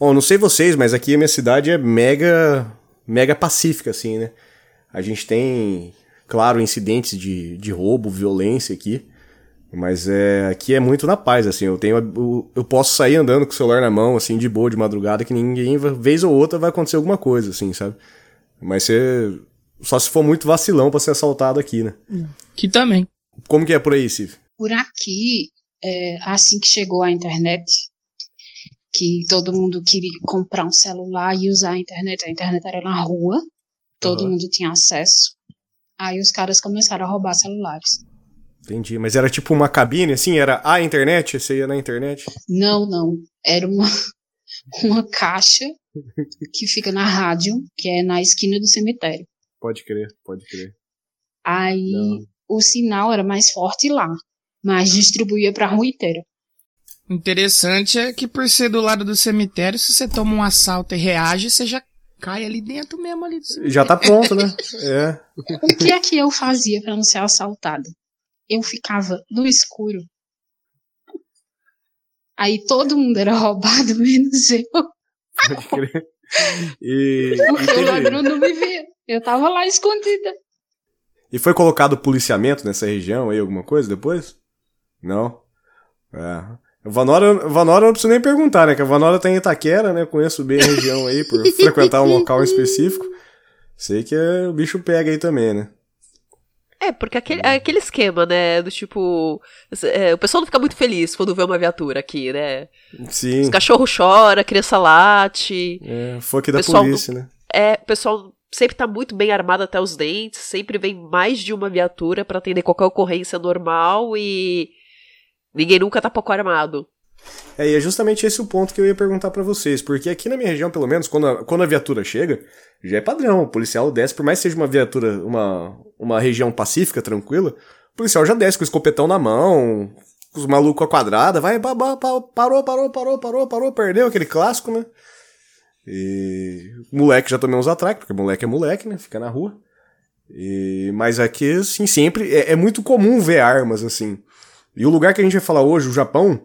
Bom, não sei vocês, mas aqui a minha cidade é mega, mega pacífica, assim, né? A gente tem, claro, incidentes de, de roubo, violência aqui. Mas é, aqui é muito na paz, assim. Eu tenho. Eu, eu posso sair andando com o celular na mão, assim, de boa, de madrugada, que ninguém, vez ou outra, vai acontecer alguma coisa, assim, sabe? Mas você. Só se for muito vacilão pra ser assaltado aqui, né? Aqui também. Como que é por aí, Cif? Por aqui, é, assim que chegou a internet, que todo mundo queria comprar um celular e usar a internet, a internet era na rua, todo uhum. mundo tinha acesso. Aí os caras começaram a roubar celulares. Entendi, mas era tipo uma cabine, assim? Era a internet? Você ia na internet? Não, não. Era uma, uma caixa que fica na rádio, que é na esquina do cemitério. Pode crer, pode crer. Aí não. o sinal era mais forte lá, mas distribuía pra rua inteira. Interessante é que por ser do lado do cemitério, se você toma um assalto e reage, você já cai ali dentro mesmo ali do cemitério. Já tá pronto, né? é. O que é que eu fazia para não ser assaltada? Eu ficava no escuro. Aí todo mundo era roubado, menos eu. E, Porque o ladrão não me via. Eu tava lá escondida. E foi colocado policiamento nessa região aí, alguma coisa depois? Não? É. Vanora, Vanora não preciso nem perguntar, né? Que a Vanora tá em Itaquera, né? Conheço bem a região aí por frequentar um local específico. Sei que é, o bicho pega aí também, né? É, porque aquele, aquele esquema, né? Do tipo. É, o pessoal não fica muito feliz quando vê uma viatura aqui, né? Sim. Os cachorros choram, a criança late. É, aqui da polícia, né? É, o pessoal sempre tá muito bem armado até os dentes, sempre vem mais de uma viatura para atender qualquer ocorrência normal e Ninguém nunca tá pouco armado. É, e é justamente esse o ponto que eu ia perguntar para vocês, porque aqui na minha região, pelo menos, quando a, quando a viatura chega, já é padrão, o policial desce, por mais que seja uma viatura, uma, uma região pacífica, tranquila, o policial já desce com o escopetão na mão, com os malucos a quadrada, vai, parou, parou, parou, parou, parou, perdeu aquele clássico, né? E moleque já tomei uns atraques, porque moleque é moleque, né? Fica na rua. E, mas aqui, assim, sempre é, é muito comum ver armas, assim. E o lugar que a gente vai falar hoje, o Japão,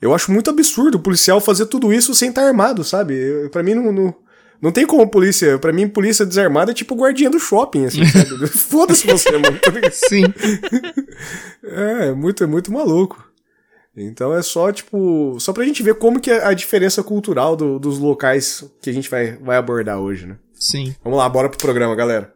eu acho muito absurdo o policial fazer tudo isso sem estar armado, sabe? Para mim não, não, não tem como polícia. para mim, polícia desarmada é tipo guardinha do shopping, assim, sabe? Foda-se você, mano. Sim. é, muito, é muito maluco. Então é só, tipo, só pra gente ver como que é a diferença cultural do, dos locais que a gente vai, vai abordar hoje, né? Sim. Vamos lá, bora pro programa, galera.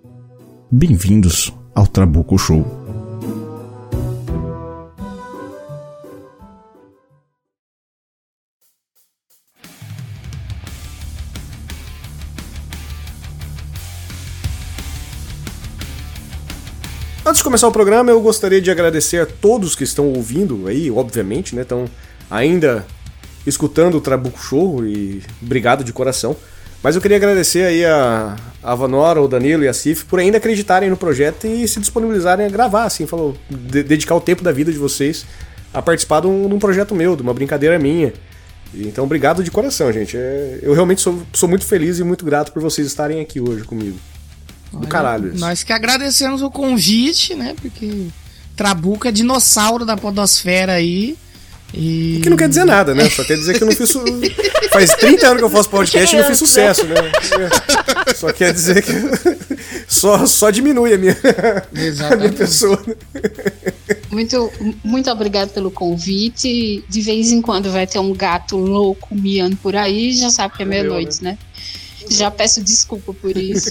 Bem-vindos ao Trabuco Show. Antes de começar o programa, eu gostaria de agradecer a todos que estão ouvindo aí, obviamente, né? Estão ainda escutando o Trabuco Show e obrigado de coração. Mas eu queria agradecer aí a, a Vanora, o Danilo e a Cif por ainda acreditarem no projeto e se disponibilizarem a gravar, assim, falou, de, dedicar o tempo da vida de vocês a participar de um, de um, projeto meu, de uma brincadeira minha. Então, obrigado de coração, gente. É, eu realmente sou, sou muito feliz e muito grato por vocês estarem aqui hoje comigo. Do caralho. Isso. Nós que agradecemos o convite, né? Porque Trabuca é dinossauro da podosfera aí. E... O que não quer dizer nada, né? Só quer dizer que eu não fiz. Su... Faz 30 anos que eu faço podcast e não fiz sucesso, né? Só quer dizer que. Só, só diminui a minha, a minha pessoa. Muito, muito obrigado pelo convite. De vez em quando vai ter um gato louco miando por aí, já sabe que é meia-noite, né? Já peço desculpa por isso.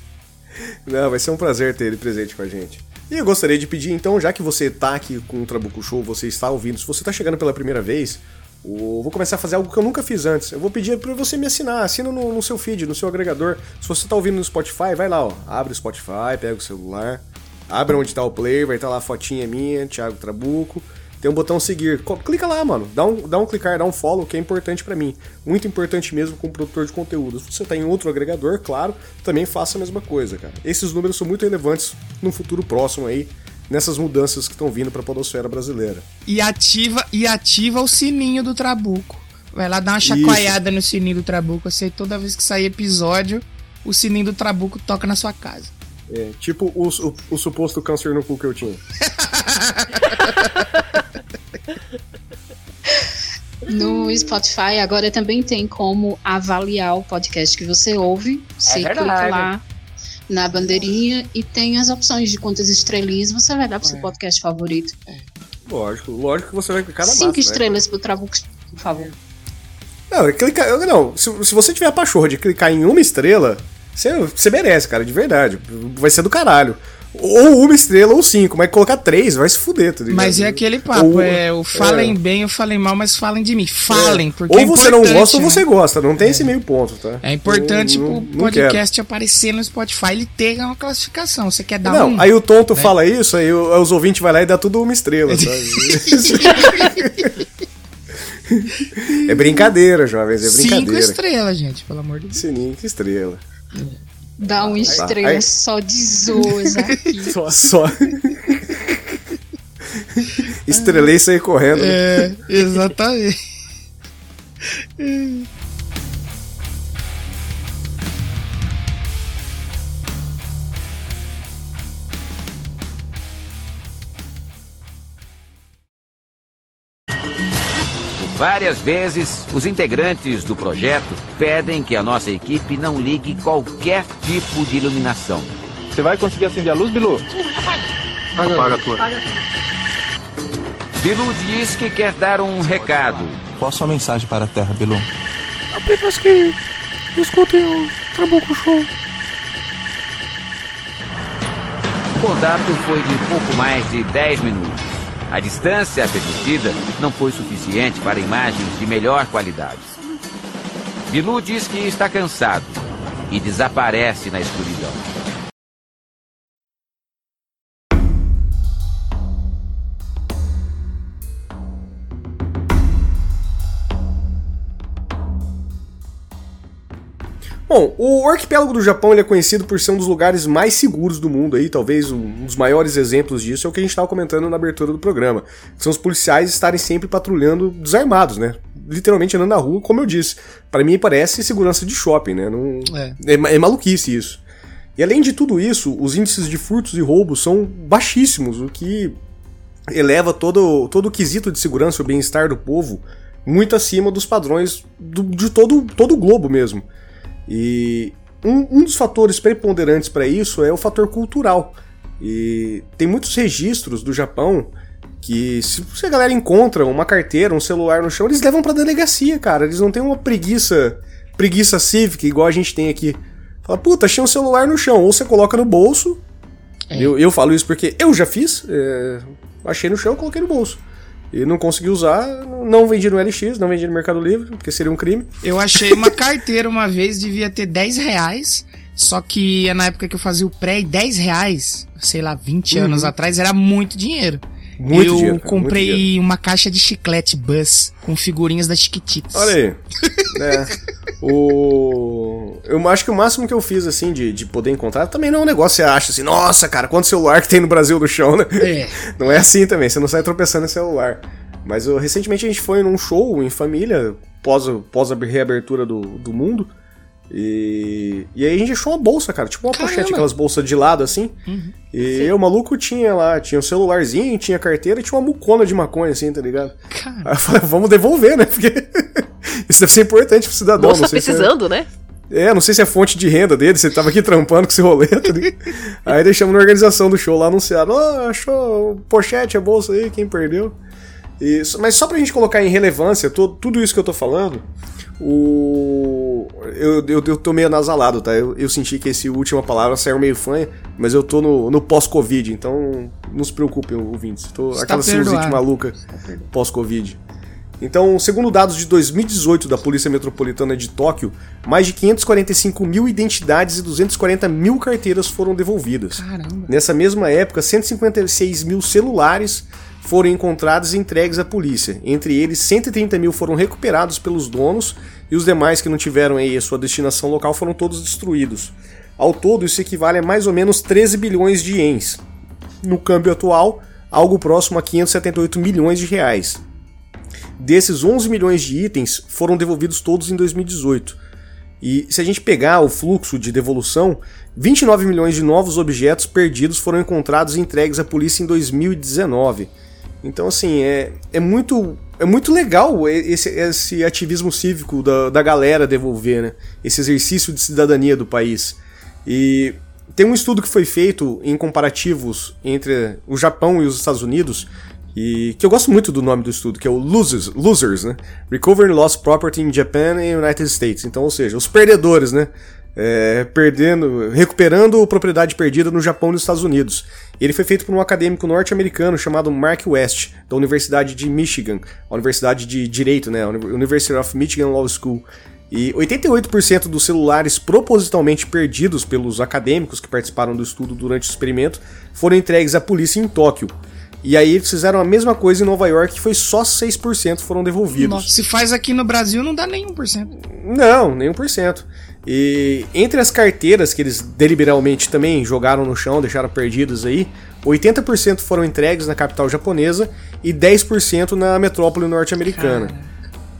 Não, vai ser um prazer ter ele presente com a gente. E eu gostaria de pedir, então, já que você tá aqui com o Trabuco Show, você está ouvindo, se você tá chegando pela primeira vez, eu vou começar a fazer algo que eu nunca fiz antes. Eu vou pedir para você me assinar, assina no, no, seu feed, no seu agregador. Se você tá ouvindo no Spotify, vai lá, ó, abre o Spotify, pega o celular, abre onde tá o player, vai estar tá lá a fotinha minha, Thiago Trabuco. Tem um botão seguir. Clica lá, mano. Dá um, dá um clicar, dá um follow, que é importante pra mim. Muito importante mesmo como produtor de conteúdo. Se você tá em outro agregador, claro, também faça a mesma coisa, cara. Esses números são muito relevantes no futuro próximo aí, nessas mudanças que estão vindo pra podosfera brasileira. E ativa, e ativa o sininho do Trabuco. Vai lá dar uma chacoalhada no sininho do Trabuco. Assim, toda vez que sair episódio, o sininho do Trabuco toca na sua casa. É, tipo o, o, o suposto câncer no cu que eu tinha. No Spotify agora também tem como avaliar o podcast que você ouve. Você clica verdade. lá na bandeirinha e tem as opções de quantas estrelinhas você vai dar pro seu podcast favorito. Lógico, lógico que você vai clicar na Cinco massa, né? estrelas pro Trabuco, por favor. Não, é clicar, não se, se você tiver a pachorra de clicar em uma estrela, você, você merece, cara, de verdade. Vai ser do caralho. Ou uma estrela ou cinco, mas colocar três vai se fuder, tá ligado? Mas é aquele papo, Ou- é o falem é. bem ou falem mal, mas falem de mim. Falem, porque Ou é você não gosta ou né? você gosta, não tem esse meio ponto, tá? É importante Não- não- pro não quero. podcast aparecer no Spotify ele ter uma classificação. Você quer dar Não, um. aí o tonto fala isso, aí o- os ouvintes vai lá e dá tudo uma estrela, sabe? é brincadeira, jovens, é cinco brincadeira. estrelas, gente, pelo amor de Deus. Sininho, que estrela. Dá uma estrela Aí- só de zoas aqui. Só, só. Estrelei e saí correndo. É, exatamente. Várias vezes, os integrantes do projeto pedem que a nossa equipe não ligue qualquer tipo de iluminação. Você vai conseguir acender a luz, Bilu? Apaga a tua. Bilu diz que quer dar um recado. Qual a sua mensagem para a Terra, Bilu? Apenas que escutem o Trabuco Show. O contato foi de pouco mais de 10 minutos. A distância permitida não foi suficiente para imagens de melhor qualidade. Bilu diz que está cansado e desaparece na escuridão. Bom, o arquipélago do Japão é conhecido por ser um dos lugares mais seguros do mundo aí, talvez um dos maiores exemplos disso é o que a gente estava comentando na abertura do programa, são os policiais estarem sempre patrulhando desarmados, né? Literalmente andando na rua, como eu disse. Para mim parece segurança de shopping, né? Não... É. É, é maluquice isso. E além de tudo isso, os índices de furtos e roubos são baixíssimos, o que eleva todo, todo o quesito de segurança e o bem-estar do povo muito acima dos padrões do- de todo, todo o globo mesmo. E um, um dos fatores preponderantes para isso é o fator cultural. E tem muitos registros do Japão que se, se a galera encontra uma carteira, um celular no chão, eles levam pra delegacia, cara. Eles não têm uma preguiça, preguiça cívica igual a gente tem aqui. Fala, puta, achei um celular no chão. Ou você coloca no bolso. Eu, eu falo isso porque eu já fiz. é, achei no chão, coloquei no bolso. E não consegui usar, não vendi no LX, não vendi no Mercado Livre, porque seria um crime. Eu achei uma carteira uma vez, devia ter 10 reais. Só que é na época que eu fazia o pré, e 10 reais, sei lá, 20 anos atrás, era muito dinheiro. Muito eu dinheiro, cara, comprei muito dinheiro. uma caixa de chiclete Buzz com figurinhas das Chiquititas. Olha aí. É, o... Eu acho que o máximo que eu fiz, assim, de, de poder encontrar, também não é um negócio que você acha assim, nossa, cara, quanto celular que tem no Brasil no chão, né? É. Não é assim também, você não sai tropeçando em celular. Mas eu, recentemente a gente foi num show em família, pós, pós a reabertura do, do mundo. E, e aí a gente achou uma bolsa, cara, tipo uma Caramba. pochete, aquelas bolsas de lado assim. E o maluco tinha lá, tinha um celularzinho, tinha carteira e tinha uma mucona de maconha, assim, tá ligado? Cara, Aí eu falei, vamos devolver, né? Porque isso deve ser importante pro cidadão. Moça não sei se é- precisando, né? é, não sei se é fonte de renda dele, se ele tava aqui trampando com esse rolê. tá aí deixamos na organização do show lá anunciado, ó, achou pochete, a bolsa aí, quem perdeu. Isso, mas só pra gente colocar em relevância to- tudo isso que eu tô falando, o. Eu, eu, eu tô meio nasalado, tá? Eu, eu senti que esse última palavra saiu meio fanha, mas eu tô no, no pós-Covid, então não se preocupem, ouvintes. Tô Está aquela sinusite maluca pós-Covid. Então, segundo dados de 2018 da Polícia Metropolitana de Tóquio, mais de 545 mil identidades e 240 mil carteiras foram devolvidas. caramba. Nessa mesma época, 156 mil celulares foram encontrados e entregues à polícia. Entre eles, 130 mil foram recuperados pelos donos e os demais que não tiveram aí a sua destinação local foram todos destruídos. Ao todo, isso equivale a mais ou menos 13 bilhões de ienes. No câmbio atual, algo próximo a 578 milhões de reais. Desses 11 milhões de itens foram devolvidos todos em 2018. E se a gente pegar o fluxo de devolução, 29 milhões de novos objetos perdidos foram encontrados e entregues à polícia em 2019. Então, assim, é, é, muito, é muito legal esse, esse ativismo cívico da, da galera devolver, né? Esse exercício de cidadania do país. E tem um estudo que foi feito em comparativos entre o Japão e os Estados Unidos, e que eu gosto muito do nome do estudo, que é o Losers, Losers né? Recovering Lost Property in Japan and United States. Então, ou seja, os perdedores, né? É, perdendo, recuperando propriedade perdida no Japão e nos Estados Unidos. Ele foi feito por um acadêmico norte-americano chamado Mark West, da Universidade de Michigan, a Universidade de Direito, né, University of Michigan Law School. E 88% dos celulares propositalmente perdidos pelos acadêmicos que participaram do estudo durante o experimento foram entregues à polícia em Tóquio. E aí eles fizeram a mesma coisa em Nova York, que foi só 6% foram devolvidos. Nossa, se faz aqui no Brasil não dá nem 1%. Não, nem 1%. E entre as carteiras que eles deliberalmente também jogaram no chão, deixaram perdidas aí, 80% foram entregues na capital japonesa e 10% na metrópole norte-americana.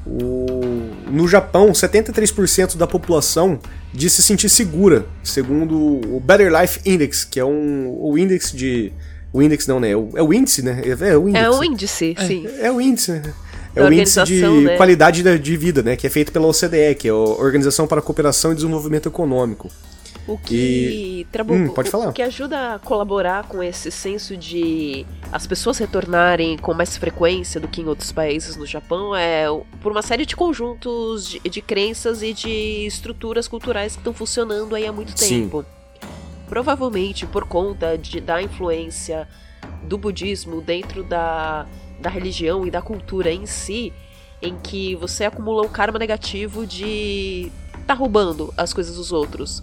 No Japão, 73% da população diz se sentir segura, segundo o Better Life Index, que é um, o índice de. O índice não, né? É o, é o índice, né? É o índice, é o índice sim. É, é o índice, né? É o índice de né? qualidade de vida, né? Que é feito pela OCDE, que é a Organização para a Cooperação e Desenvolvimento Econômico. O que, e... Hum, pode falar. O que ajuda a colaborar com esse senso de as pessoas retornarem com mais frequência do que em outros países no Japão é por uma série de conjuntos de, de crenças e de estruturas culturais que estão funcionando aí há muito tempo. Sim. Provavelmente por conta de, da influência do budismo dentro da da religião e da cultura em si, em que você acumula um karma negativo de tá roubando as coisas dos outros.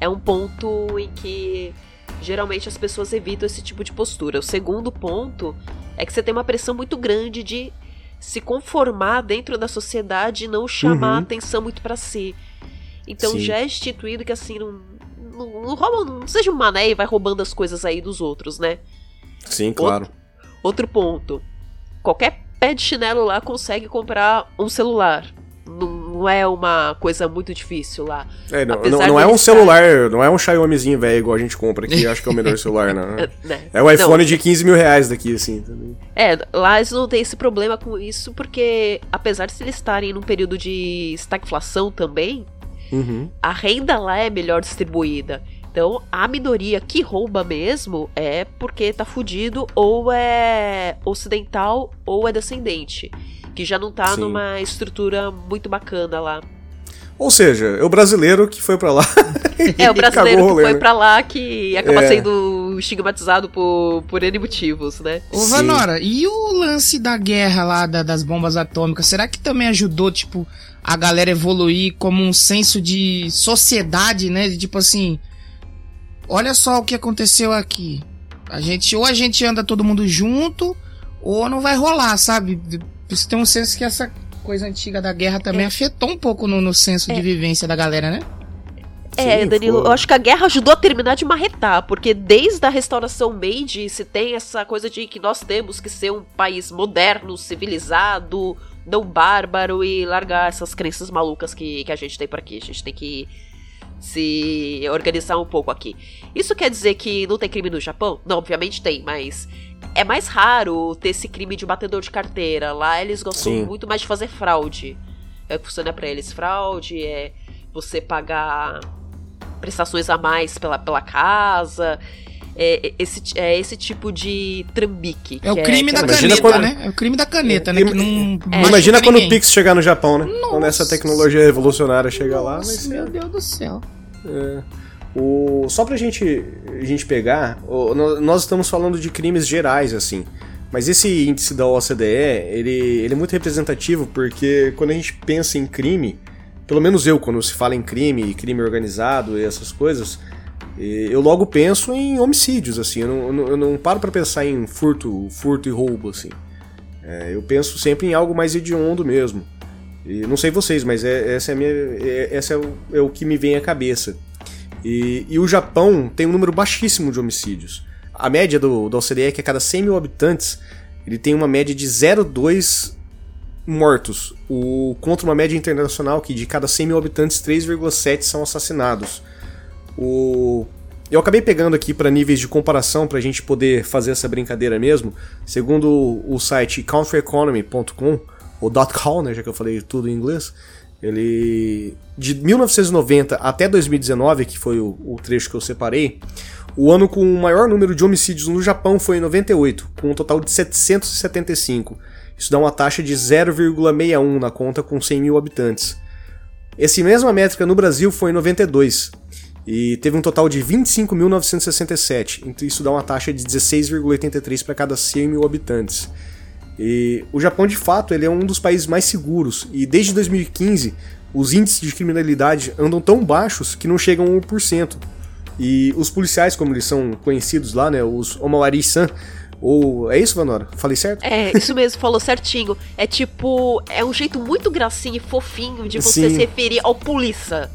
É um ponto em que geralmente as pessoas evitam esse tipo de postura. O segundo ponto é que você tem uma pressão muito grande de se conformar dentro da sociedade e não chamar uhum. atenção muito para si. Então Sim. já é instituído que assim, não, não, não, rouba, não seja um mané e vai roubando as coisas aí dos outros, né? Sim, claro. Outro ponto. Qualquer pé de chinelo lá consegue comprar um celular. Não é uma coisa muito difícil lá. É, não, não, não é um celular, não é um Xiaomizinho velho igual a gente compra aqui, acho que é o melhor celular, não. É, né? é o iPhone não, de 15 mil reais daqui, assim. Também. É, lá eles não têm esse problema com isso, porque apesar de eles estarem num período de estagflação também, uhum. a renda lá é melhor distribuída. Então, a minoria que rouba mesmo é porque tá fudido ou é ocidental ou é descendente. Que já não tá Sim. numa estrutura muito bacana lá. Ou seja, é o brasileiro que foi para lá. é, o brasileiro que foi né? para lá que acaba é. sendo estigmatizado por, por N motivos, né? Ô, Vanora, e o lance da guerra lá da, das bombas atômicas? Será que também ajudou, tipo, a galera evoluir como um senso de sociedade, né? De, tipo assim, olha só o que aconteceu aqui. A gente, ou a gente anda todo mundo junto, ou não vai rolar, sabe? Você tem um senso que essa coisa antiga da guerra também é. afetou um pouco no, no senso é. de vivência da galera, né? É, Sim, Danilo, foi. eu acho que a guerra ajudou a terminar de marretar, porque desde a restauração Meiji se tem essa coisa de que nós temos que ser um país moderno, civilizado, não bárbaro e largar essas crenças malucas que, que a gente tem por aqui. A gente tem que se organizar um pouco aqui. Isso quer dizer que não tem crime no Japão? Não, obviamente tem, mas é mais raro ter esse crime de batedor de carteira. Lá eles gostam Sim. muito mais de fazer fraude. É o que funciona para eles fraude, é você pagar prestações a mais pela, pela casa. É, esse, é esse tipo de trambique. É o crime é, da caneta, quando... né? É o crime da caneta, né? Que não, é. Imagina quando o Pix chegar no Japão, né? Nossa. Quando essa tecnologia revolucionária chegar lá. Nossa, meu Deus do céu. É. O, só pra gente, a gente pegar, o, nós estamos falando de crimes gerais, assim. Mas esse índice da OCDE, ele, ele é muito representativo porque quando a gente pensa em crime, pelo menos eu, quando se fala em crime, crime organizado e essas coisas, eu logo penso em homicídios, assim, eu não, eu não paro para pensar em furto, furto e roubo, assim. É, eu penso sempre em algo mais hediondo mesmo. E não sei vocês, mas é, essa é, minha, é, essa é o, é o que me vem à cabeça. E, e, o Japão tem um número baixíssimo de homicídios. A média do, da OCDE é que a cada 100 mil habitantes ele tem uma média de 0,2 mortos, o, contra uma média internacional que de cada 100 mil habitantes 3,7 são assassinados. O, eu acabei pegando aqui para níveis de comparação para a gente poder fazer essa brincadeira mesmo. Segundo o site countryeconomy.com, ou .com, né, já que eu falei tudo em inglês, ele de 1990 até 2019, que foi o, o trecho que eu separei, o ano com o maior número de homicídios no Japão foi em 98, com um total de 775. Isso dá uma taxa de 0,61 na conta com 100 mil habitantes. Essa mesma métrica no Brasil foi em 92, e teve um total de 25.967, então isso dá uma taxa de 16,83 para cada 100 mil habitantes. E o Japão, de fato, ele é um dos países mais seguros, e desde 2015 os índices de criminalidade andam tão baixos que não chegam a 1%. E os policiais, como eles são conhecidos lá, né, os Omawari-san, ou. É isso, Vanora? Falei certo? É, isso mesmo, falou certinho. É tipo. É um jeito muito gracinho e fofinho de você Sim. se referir ao polícia.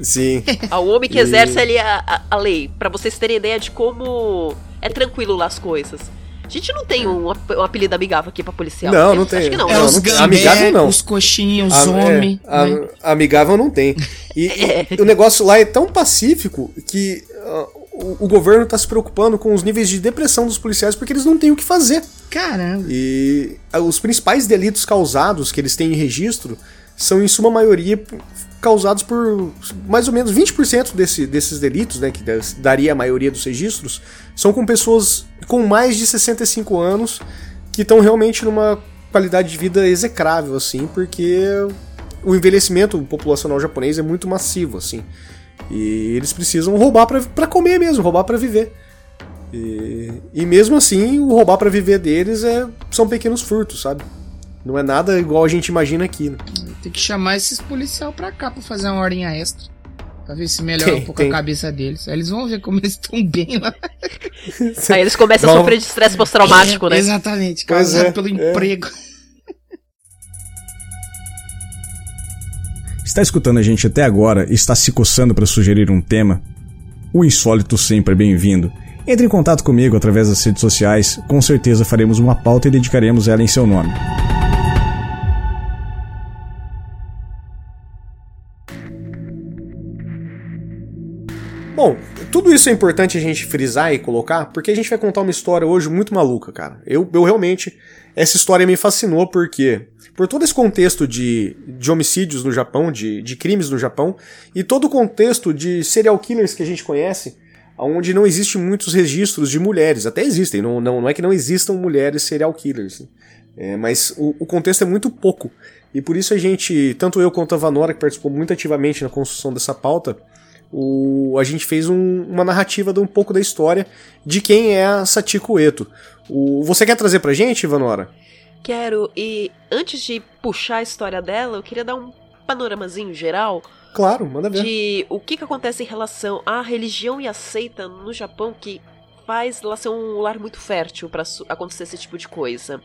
Sim. Ao homem que exerce ali a, a, a lei. para vocês terem ideia de como é tranquilo lá as coisas. A gente não tem um, um apelido amigável aqui pra policial. Não, não tem. Acho que não. É, não, os gambé, amigável não. Os coxinhos, os homens. É, né? Amigável não tem. E, é. e, o negócio lá é tão pacífico que uh, o, o, governo tá se preocupando com os níveis de depressão dos policiais porque eles não têm o que fazer. Caramba. E uh, os principais delitos causados que eles têm em registro são, em suma maioria, causados por mais ou menos 20% desse, desses delitos, né, que daria a maioria dos registros, são com pessoas com mais de 65 anos que estão realmente numa qualidade de vida execrável, assim, porque o envelhecimento populacional japonês é muito massivo, assim. E eles precisam roubar para comer mesmo, roubar para viver. E, e mesmo assim, o roubar para viver deles é, são pequenos furtos, sabe? Não é nada igual a gente imagina aqui, né? Tem que chamar esses policial pra cá pra fazer uma horinha extra. Pra ver se melhora tem, um pouco tem. a cabeça deles. Aí eles vão ver como eles estão bem lá. Aí eles começam a sofrer de estresse pós-traumático, é, né? Exatamente, causado é, pelo é. emprego. Está escutando a gente até agora e está se coçando para sugerir um tema? O insólito sempre é bem-vindo. Entre em contato comigo através das redes sociais, com certeza faremos uma pauta e dedicaremos ela em seu nome. Tudo isso é importante a gente frisar e colocar, porque a gente vai contar uma história hoje muito maluca, cara. Eu, eu realmente. Essa história me fascinou porque. Por todo esse contexto de, de homicídios no Japão, de, de crimes no Japão, e todo o contexto de serial killers que a gente conhece, onde não existe muitos registros de mulheres. Até existem, não, não, não é que não existam mulheres serial killers. É, mas o, o, contexto é muito pouco. E por isso a gente, tanto eu quanto a Vanora, que participou muito ativamente na construção dessa pauta, o, a gente fez um, uma narrativa de um pouco da história de quem é a Satiko Eto. O, você quer trazer pra gente, Ivanora? Quero, e antes de puxar a história dela, eu queria dar um panoramazinho geral. Claro, manda ver. De o que, que acontece em relação à religião e a seita no Japão que faz lá ser um lar muito fértil para acontecer esse tipo de coisa.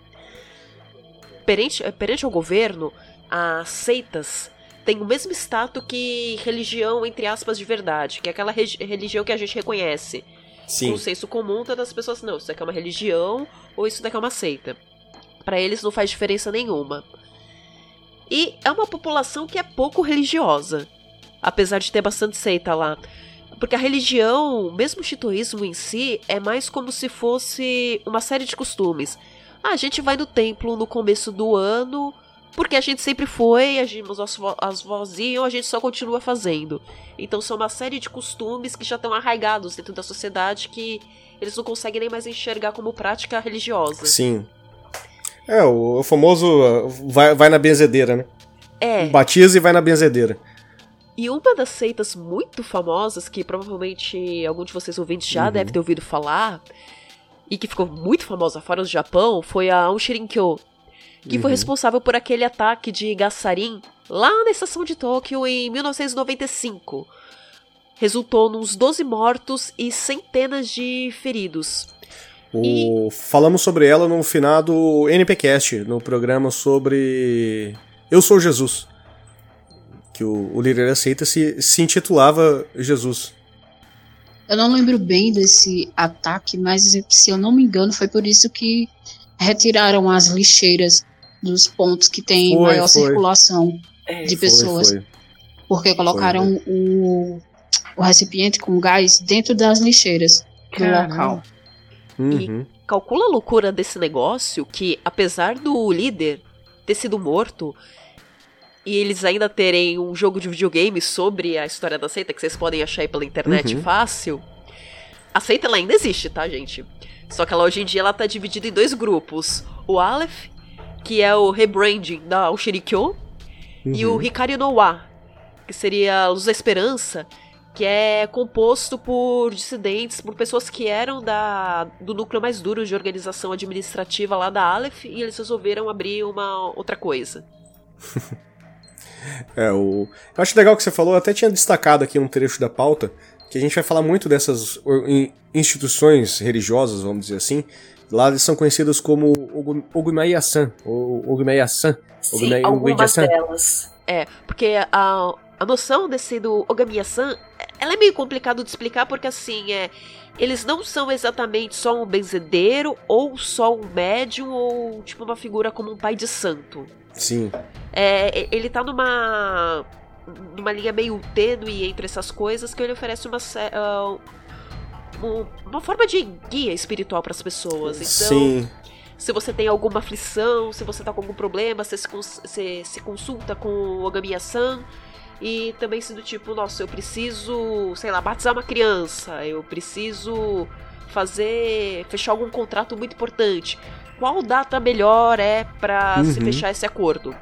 Perante, perante ao governo, as seitas tem o mesmo status que religião, entre aspas, de verdade, que é aquela religião que a gente reconhece. Sim. O senso comum, todas as pessoas, não, isso daqui é uma religião ou isso daqui é uma seita. Para eles não faz diferença nenhuma. E é uma população que é pouco religiosa, apesar de ter bastante seita lá. Porque a religião, mesmo o shintoísmo em si, é mais como se fosse uma série de costumes. Ah, a gente vai no templo no começo do ano porque a gente sempre foi, agimos as, vo as vozinhas, a gente só continua fazendo. Então são uma série de costumes que já estão arraigados dentro da sociedade que eles não conseguem nem mais enxergar como prática religiosa. Sim. É, o, o famoso uh, vai, vai na benzedeira, né? É. Batiza e vai na benzedeira. E uma das seitas muito famosas, que provavelmente algum de vocês ouvintes já uhum. deve ter ouvido falar, e que ficou muito famosa fora do Japão, foi a Onshirinkyo, que uhum. foi responsável por aquele ataque de Gassarin lá na estação de Tóquio em 1995. resultou nos 12 mortos e centenas de feridos. O... E... Falamos sobre ela no finado NPcast, no programa sobre Eu Sou Jesus. Que o, o líder aceita se, se intitulava Jesus. Eu não lembro bem desse ataque, mas se eu não me engano, foi por isso que retiraram as lixeiras dos pontos que tem foi, maior foi. circulação é, de pessoas. Foi, porque colocaram o, o recipiente com gás dentro das lixeiras do Caramba. local. Uhum. E calcula a loucura desse negócio que, apesar do líder ter sido morto, e eles ainda terem um jogo de videogame sobre a história da seita, que vocês podem achar aí pela internet uhum. fácil. A seita ela ainda existe, tá, gente? Só que ela hoje em dia ela tá dividida em dois grupos. O Aleph, que é o rebranding da Oshirikyo, uhum. e o uhum. Hikari no Wa, que seria a Luz da Esperança, que é composto por dissidentes, por pessoas que eram da, do núcleo mais duro de organização administrativa lá da Aleph, e eles resolveram abrir uma outra coisa. é, o... Eu acho legal que você falou, eu até tinha destacado aqui um trecho da pauta, que a gente vai falar muito dessas instituições religiosas, vamos dizer assim. Lá eles são conhecidas como Ogumaya-san, Sim, algumas delas. É, porque a, a noção desse do Ogamiya-san, ela é meio complicado de explicar porque assim, é, eles não são exatamente só um benzedeiro ou só um médium ou tipo uma figura como um pai de santo. Sim. É, ele tá numa numa linha meio tênue entre essas coisas que ele oferece uma uh, uma forma de guia espiritual para as pessoas. Então, Sim. se você tem alguma aflição, se você tá com algum problema, você se, você se consulta com o Ogamiya-san e também se do tipo, nossa, eu preciso, sei lá, batizar uma criança, eu preciso fazer, fechar algum contrato muito importante. Qual data melhor é para uhum. se fechar esse acordo?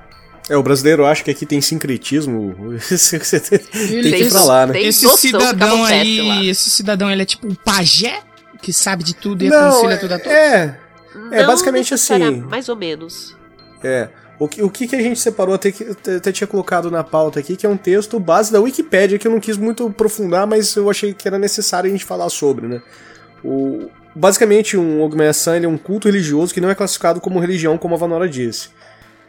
É, o brasileiro acha que aqui tem sincretismo. Você tem que ir pra lá, né? Esse cidadão aí, lá. esse cidadão, ele é tipo um pajé que sabe de tudo e Não, aconselha tudo a todos? É, é basicamente assim. Mais ou menos. É. O que, o que, que a gente separou, até, que, até tinha colocado na pauta aqui, que é um texto base da Wikipédia, que eu não quis muito aprofundar, mas eu achei que era necessário a gente falar sobre, né? O, basicamente, um Ogmaya-san é um culto religioso que não é classificado como religião, como a Vanora disse.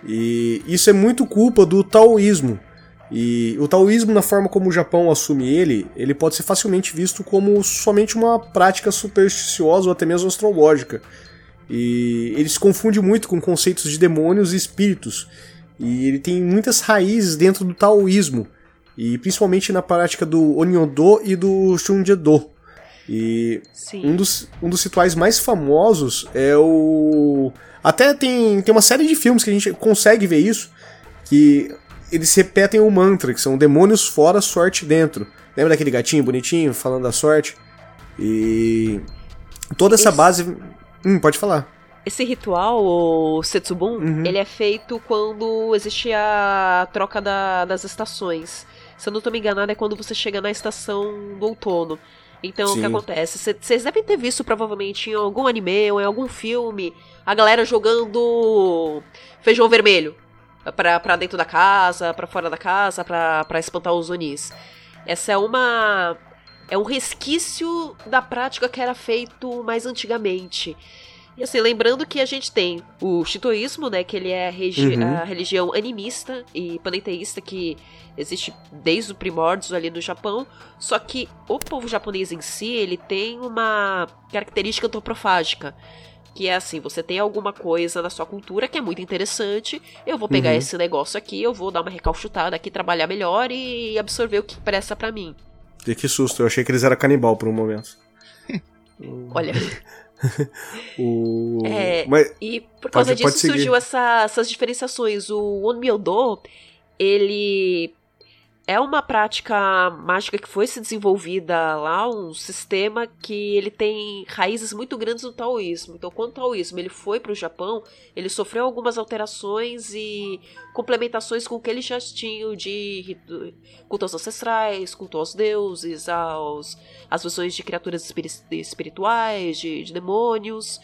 E isso é muito culpa do taoísmo. E o taoísmo, na forma como o Japão assume ele, ele pode ser facilmente visto como somente uma prática supersticiosa ou até mesmo astrológica. E ele se confunde muito com conceitos de demônios e espíritos. E ele tem muitas raízes dentro do taoísmo, e principalmente na prática do Onyodo e do Shunjedo. E um dos, um dos rituais mais famosos é o. Até tem, tem uma série de filmes que a gente consegue ver isso, que eles repetem o mantra, que são demônios fora, sorte dentro. Lembra daquele gatinho bonitinho falando da sorte? E. Toda essa Esse... base Hum, pode falar. Esse ritual, o Setsubun, uhum. ele é feito quando existe a troca da, das estações. Se eu não tô me enganado, é quando você chega na estação do outono. Então, Sim. o que acontece? Vocês devem ter visto, provavelmente, em algum anime ou em algum filme, a galera jogando feijão vermelho pra, pra dentro da casa, pra fora da casa, pra, pra espantar os onis. Essa é uma é um resquício da prática que era feito mais antigamente. E assim, lembrando que a gente tem o shintoísmo, né, que ele é a, uhum. a religião animista e panenteísta que existe desde o primórdios ali no Japão, só que o povo japonês em si, ele tem uma característica antroprofágica, que é assim, você tem alguma coisa na sua cultura que é muito interessante, eu vou pegar uhum. esse negócio aqui, eu vou dar uma recalchutada aqui, trabalhar melhor e absorver o que presta para mim. E que susto, eu achei que eles eram canibal por um momento. Olha. o... É, Mas, e por causa pode, disso pode surgiu essa, essas diferenciações. O Onmyodo, ele é uma prática mágica que foi se desenvolvida lá, um sistema que ele tem raízes muito grandes no taoísmo. Então, quando o taoísmo ele foi para o Japão, ele sofreu algumas alterações e complementações com o que eles já tinham de culto aos ancestrais, culto aos deuses, aos, às visões de criaturas espirituais, de, de demônios.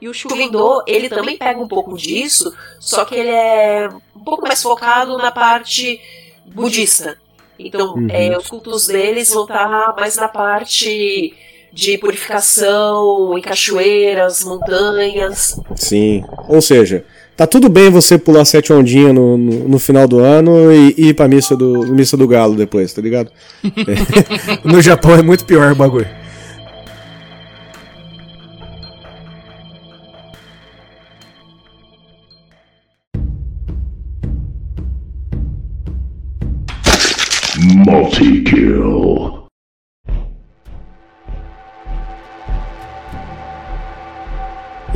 E o Shubindo, ele também pega um pouco disso, só que ele é um pouco mais focado na parte budista. Então, uhum. é, os cultos deles vão estar mais na parte de purificação, em cachoeiras, montanhas. Sim, ou seja, tá tudo bem você pular sete ondinhas no, no, no, final do ano e, e ir pra missa do, missa do galo depois, tá ligado? É. no Japão é muito pior o bagulho.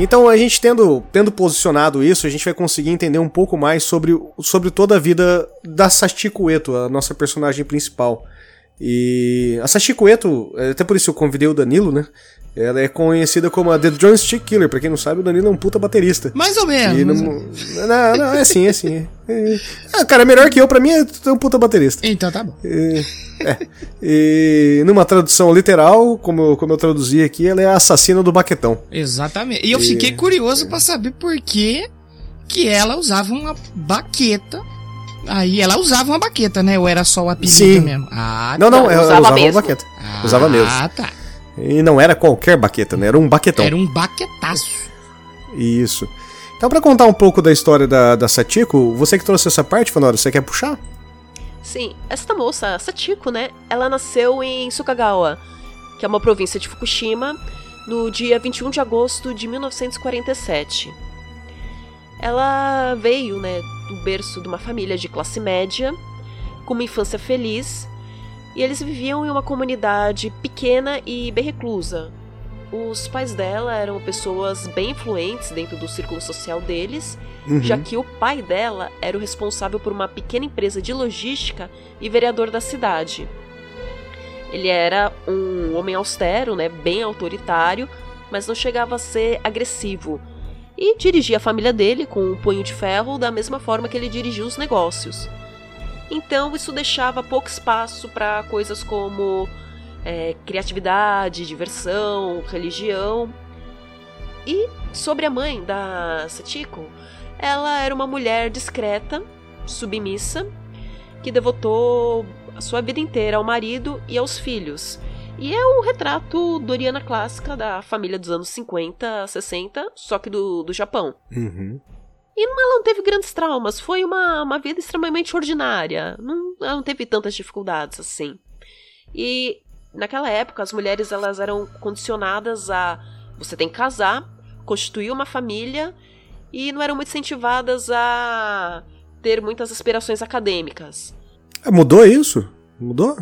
Então a gente tendo, tendo posicionado isso, a gente vai conseguir entender um pouco mais sobre, sobre toda a vida da Sachiko Eto, a nossa personagem principal. E a Sachiko Eto, até por isso eu convidei o Danilo, né? Ela é conhecida como a The Joystick Killer. Pra quem não sabe, o Danilo é um puta baterista. Mais ou menos. Não, não, não, é assim, é assim. É, é, cara, melhor que eu, pra mim, é um puta baterista. Então tá bom. É, é. E numa tradução literal, como, como eu traduzi aqui, ela é a assassina do baquetão. Exatamente. E eu fiquei e... curioso para saber por que, que ela usava uma baqueta Aí ela usava uma baqueta, né? Ou era só o apelido Sim. mesmo? Ah, não, não, ela usava, usava mesmo. uma baqueta. Ah, usava mesmo. Ah, tá. E não era qualquer baqueta, né? Era um baquetão. Era um baquetaço. Isso. Então, para contar um pouco da história da, da Satiko, você que trouxe essa parte, Fanora, você quer puxar? Sim, esta moça, Satiko, né? Ela nasceu em Sukagawa, que é uma província de Fukushima, no dia 21 de agosto de 1947. Ela veio, né, do berço de uma família de classe média, com uma infância feliz e eles viviam em uma comunidade pequena e bem reclusa. Os pais dela eram pessoas bem influentes dentro do círculo social deles, uhum. já que o pai dela era o responsável por uma pequena empresa de logística e vereador da cidade. Ele era um homem austero, né, bem autoritário, mas não chegava a ser agressivo. E dirigia a família dele com um punho de ferro da mesma forma que ele dirigia os negócios. Então isso deixava pouco espaço para coisas como é, criatividade, diversão, religião. E sobre a mãe da Satiko, ela era uma mulher discreta, submissa, que devotou a sua vida inteira ao marido e aos filhos. E é um retrato doriana clássica da família dos anos 50, 60, só que do, do Japão. Uhum. E ela não teve grandes traumas, foi uma, uma vida extremamente ordinária. Não, ela não teve tantas dificuldades assim. E naquela época as mulheres elas eram condicionadas a você tem que casar, constituir uma família e não eram muito incentivadas a ter muitas aspirações acadêmicas. É, mudou isso? Mudou?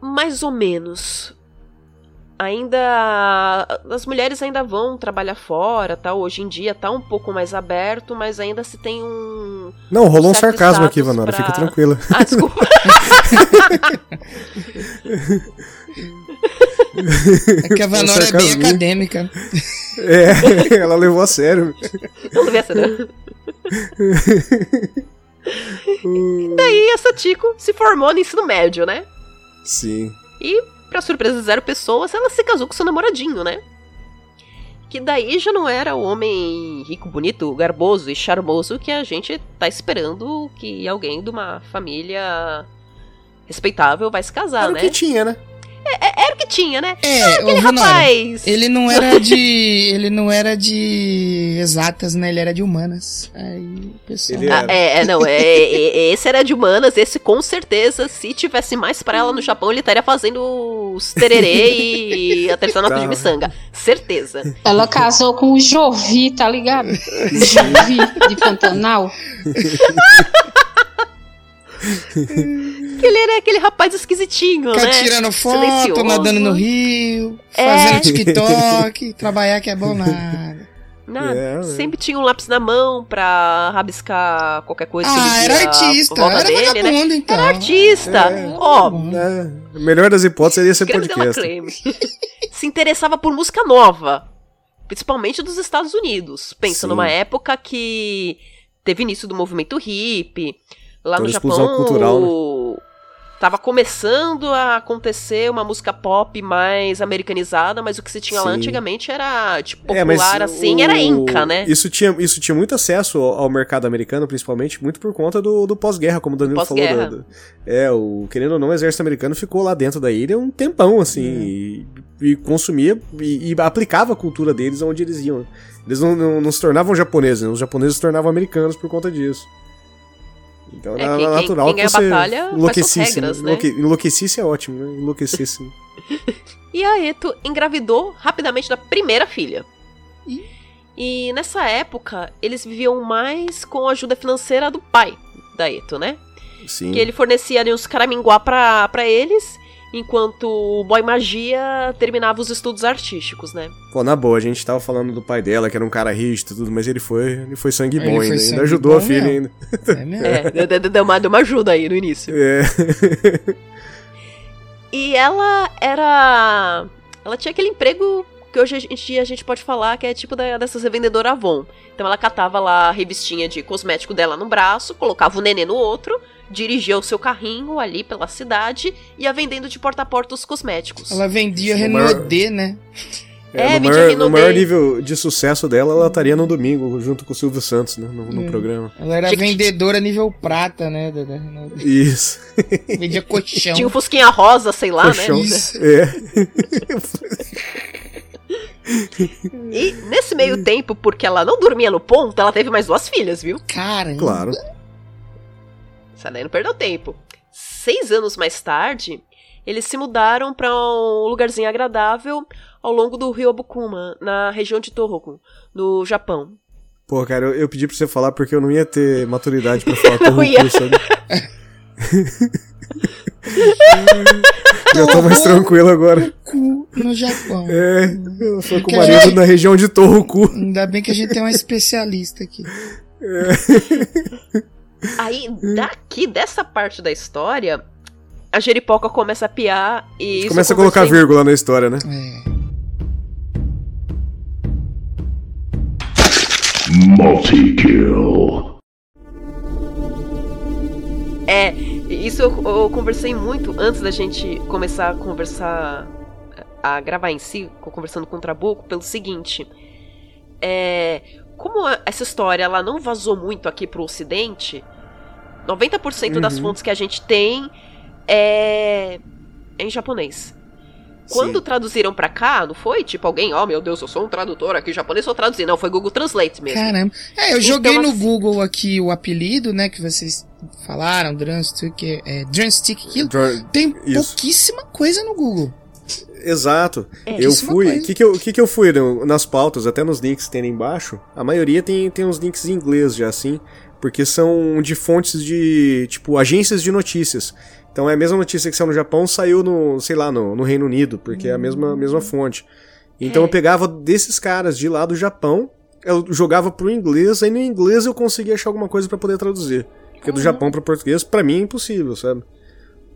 Mais ou menos ainda as mulheres ainda vão trabalhar fora, tá? Hoje em dia tá um pouco mais aberto, mas ainda se tem um Não, rolou um, um sarcasmo aqui, Vanora, pra... fica tranquila. Ah, desculpa. é que a Vanora é bem acadêmica. É, ela levou a sério. Eu levei a sério. e daí essa Tico se formou no ensino médio, né? Sim. E Pra surpresa de zero pessoas, ela se casou com seu namoradinho, né? Que daí já não era o homem rico, bonito, garboso e charmoso que a gente tá esperando que alguém de uma família respeitável vai se casar, era né? O que tinha, né? É, é, era o que tinha, né? É, ah, aquele rapaz. Ele não era de. ele não era de exatas, né? Ele era de humanas. Aí, pessoal. Ah, é, é, não, é, é, esse era de humanas, esse com certeza, se tivesse mais pra ela no Japão, ele estaria fazendo os tererê e a terceira tá. de miçanga. Certeza. Ela casou com o Jovi, tá ligado? Jovi de Pantanal. que ele era aquele rapaz esquisitinho, Ficar né? tirando foto, Silencioso. nadando no rio, é. fazendo TikTok, trabalhar que é bom nada. Nada. É, sempre tinha um lápis na mão pra rabiscar qualquer coisa. Ah, era artista. Era dele, né? então. Era artista. É, Ó. É. Melhor das hipóteses seria ser podcast. Se interessava por música nova. Principalmente dos Estados Unidos. Pensa Sim. numa época que teve início do movimento hippie. Lá Toda no Japão. Cultural, né? Tava começando a acontecer uma música pop mais americanizada, mas o que se tinha Sim. lá antigamente era, tipo, é, popular é, assim, o... era Inca, né? Isso tinha, isso tinha muito acesso ao mercado americano, principalmente, muito por conta do, do pós-guerra, como o Danilo falou. Do, é, o, querendo ou não, o exército americano ficou lá dentro da ilha um tempão, assim, uhum. e, e, consumia e, e, aplicava a cultura deles onde eles iam. Eles não, não, não se tornavam japoneses, né? os japoneses se tornavam americanos por conta disso. Então é, era natural quem, quem que você batalha enlouquecesse. Regras, né? Enlouque, enlouquecesse é ótimo, né? Enlouquecesse. e a Eto engravidou rapidamente da primeira filha. E? e nessa época, eles viviam mais com a ajuda financeira do pai da Eto, né? Sim. Que ele fornecia ali uns caraminguá pra, pra eles enquanto o Boy Magia terminava os estudos artísticos, né? Pô, na boa, a gente tava falando do pai dela, que era um cara rígido e tudo, mas ele foi, ele foi sangue bom ainda, ainda ajudou a filha ainda. É, mesmo. é deu, uma, deu uma ajuda aí no início. É. e ela era... Ela tinha aquele emprego que hoje em dia a gente pode falar que é tipo da, dessas revendedoras Avon. Então ela catava lá a revistinha de cosmético dela no braço, colocava o nenê no outro dirigia o seu carrinho ali pela cidade e ia vendendo de porta a porta os cosméticos. Ela vendia Renaudê, né? É, é no, maior, no maior nível de sucesso dela, ela estaria no domingo, junto com o Silvio Santos, né, no, no é. programa. Ela era vendedora nível prata, né? Da, da, Isso. Vendia colchão. Tinha um fusquinha rosa, sei lá, colchão. né? Isso. É. e nesse meio tempo, porque ela não dormia no ponto, ela teve mais duas filhas, viu? Cara. Claro. Daí não perdeu tempo. Seis anos mais tarde, eles se mudaram para um lugarzinho agradável ao longo do rio Abukuma, na região de Tohoku, no Japão. Pô, cara, eu, eu, pedi pra você falar porque eu não ia ter maturidade pra falar Tohoku, ia. sabe? eu tô mais tranquilo agora. No Japão. É, eu sou com o marido gente... na região de Tohoku. Ainda bem que a gente tem uma especialista aqui. É. Aí, daqui, dessa parte da história, a Jeripoca começa a piar e. Começa a colocar vírgula na história, né? É. Multi-kill. É, isso eu, eu, conversei muito antes da gente começar a conversar, a gravar em si, conversando com o Trabuco, pelo seguinte. É, como essa história ela não vazou muito aqui pro ocidente, 90% uhum. das fontes que a gente tem é em japonês. Quando Sim. traduziram para cá, não foi tipo alguém, ó, oh, meu Deus, eu sou um tradutor aqui japonês, vou traduzir. Não, foi Google Translate mesmo. Caramba. É, eu joguei então, no assim... Google aqui o apelido, né, que vocês falaram, Drumstick, é, Drumstick Kill. Tem Isso. pouquíssima coisa no Google. Exato. É, eu fui. O que, que, eu, que, que eu fui nas pautas, até nos links que tem ali embaixo? A maioria tem, tem uns links em inglês já assim, porque são de fontes de, tipo, agências de notícias. Então é a mesma notícia que saiu no Japão, saiu no, sei lá, no, no Reino Unido, porque é a mesma, mesma fonte. Então é. eu pegava desses caras de lá do Japão, eu jogava pro inglês, aí no inglês eu conseguia achar alguma coisa para poder traduzir. Porque do Japão para português, para mim é impossível, sabe?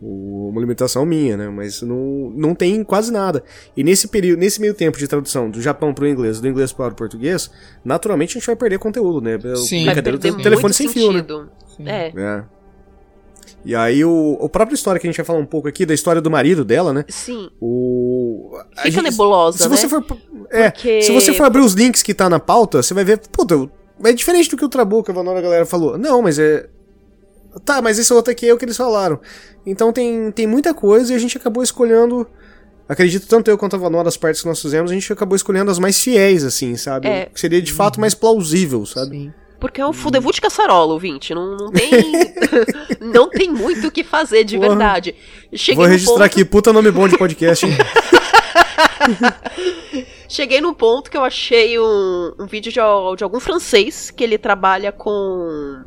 Uma limitação minha, né? Mas não, não tem quase nada. E nesse período, nesse meio tempo de tradução do Japão para o inglês, do inglês para o português, naturalmente a gente vai perder conteúdo, né? Sim, vai perder do telefone sem fio, né? É. é. E aí o, a própria história que a gente vai falar um pouco aqui, da história do marido dela, né? Sim. O... Fica gente, nebulosa, se né? Você for, é, Porque... se você for abrir os links que tá na pauta, você vai ver, puta, é diferente do que o Trabuco, a Vanora, a galera falou. Não, mas é... Tá, mas esse outro aqui é o que eles falaram. Então tem, tem muita coisa e a gente acabou escolhendo. Acredito tanto eu quanto a Vanora, as partes que nós fizemos, a gente acabou escolhendo as mais fiéis, assim, sabe? É. Que seria de fato mais plausível, sabe? Sim. Porque é um fudevu de caçarolo, 20. Não, não tem. não tem muito o que fazer, de Porra. verdade. Cheguei Vou registrar ponto... aqui, puta nome bom de podcast. Cheguei no ponto que eu achei um, um vídeo de, de algum francês que ele trabalha com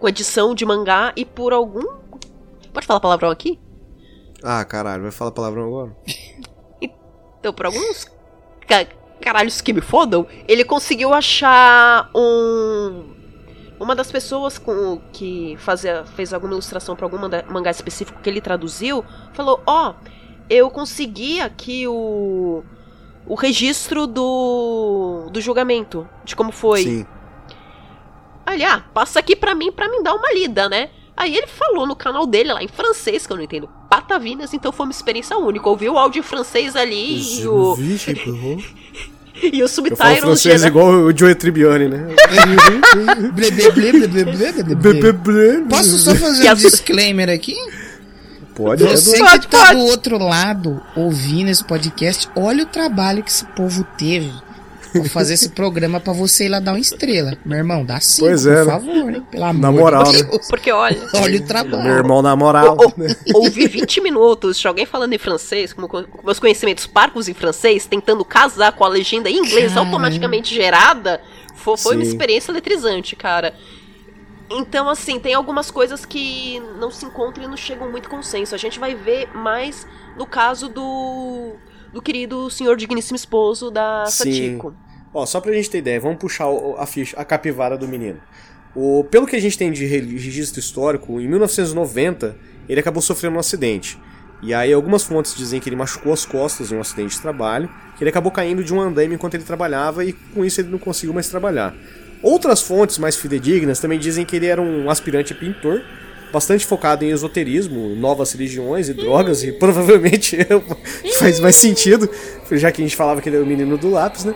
com edição de mangá e por algum. Pode falar palavrão aqui? Ah, caralho, vai falar palavrão agora? então, por alguns ca caralhos que me fodam, ele conseguiu achar um. Uma das pessoas com que fazia, fez alguma ilustração para algum mangá específico que ele traduziu, falou: Ó, oh, eu consegui aqui o. o registro do. do julgamento, de como foi. Sim. Ali, ah, passa aqui pra mim, pra mim dar uma lida, né? Aí ele falou no canal dele lá em francês, que eu não entendo patavinas, então foi uma experiência única. Ouvi o áudio em francês ali e o. e o subtitle. Eu francês igual o Joey Tribbiani, né? Posso só fazer um disclaimer aqui? Pode, Você que tá do outro lado ouvindo esse podcast, olha o trabalho que esse povo teve Vou fazer esse programa para você ir lá dar uma estrela. Meu irmão, dá sim, pois por é, né? favor, hein? Pelo amor na moral, de Deus. Né? Porque olha. olha o trabalho. Meu irmão, na moral. Ou, ouvi 20 minutos de alguém falando em francês, com, com meus conhecimentos parcos em francês, tentando casar com a legenda em inglês Caramba. automaticamente gerada. Foi, foi uma experiência eletrizante, cara. Então, assim, tem algumas coisas que não se encontram e não chegam muito consenso. A gente vai ver mais no caso do do querido senhor digníssimo esposo da Sim. Satiko. Ó, só pra gente ter ideia, vamos puxar a ficha, a capivara do menino. O, pelo que a gente tem de registro histórico, em 1990 ele acabou sofrendo um acidente. E aí algumas fontes dizem que ele machucou as costas em um acidente de trabalho, que ele acabou caindo de um andaime enquanto ele trabalhava e com isso ele não conseguiu mais trabalhar. Outras fontes mais fidedignas também dizem que ele era um aspirante pintor bastante focado em esoterismo, novas religiões e drogas, e provavelmente faz mais sentido, já que a gente falava que ele é o menino do lápis, né?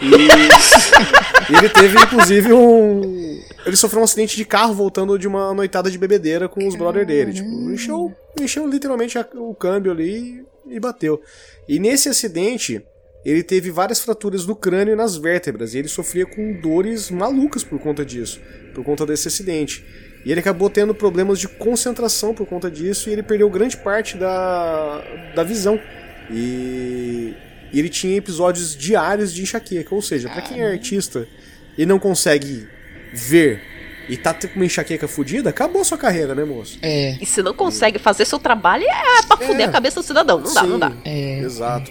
E, ele teve, inclusive, um. Ele sofreu um acidente de carro voltando de uma noitada de bebedeira com os brothers dele. Tipo, encheu, encheu literalmente o câmbio ali e bateu. E nesse acidente, ele teve várias fraturas no crânio e nas vértebras. E ele sofria com dores malucas por conta disso, por conta desse acidente. E ele acabou tendo problemas de concentração por conta disso e ele perdeu grande parte da, da visão. E, e ele tinha episódios diários de enxaqueca. Ou seja, para quem é artista e não consegue ver e tá com uma enxaqueca fodida, acabou a sua carreira, né, moço? É. E se não consegue fazer seu trabalho, é pra fuder é. a cabeça do cidadão. Não Sim, dá, não dá. É. Exato.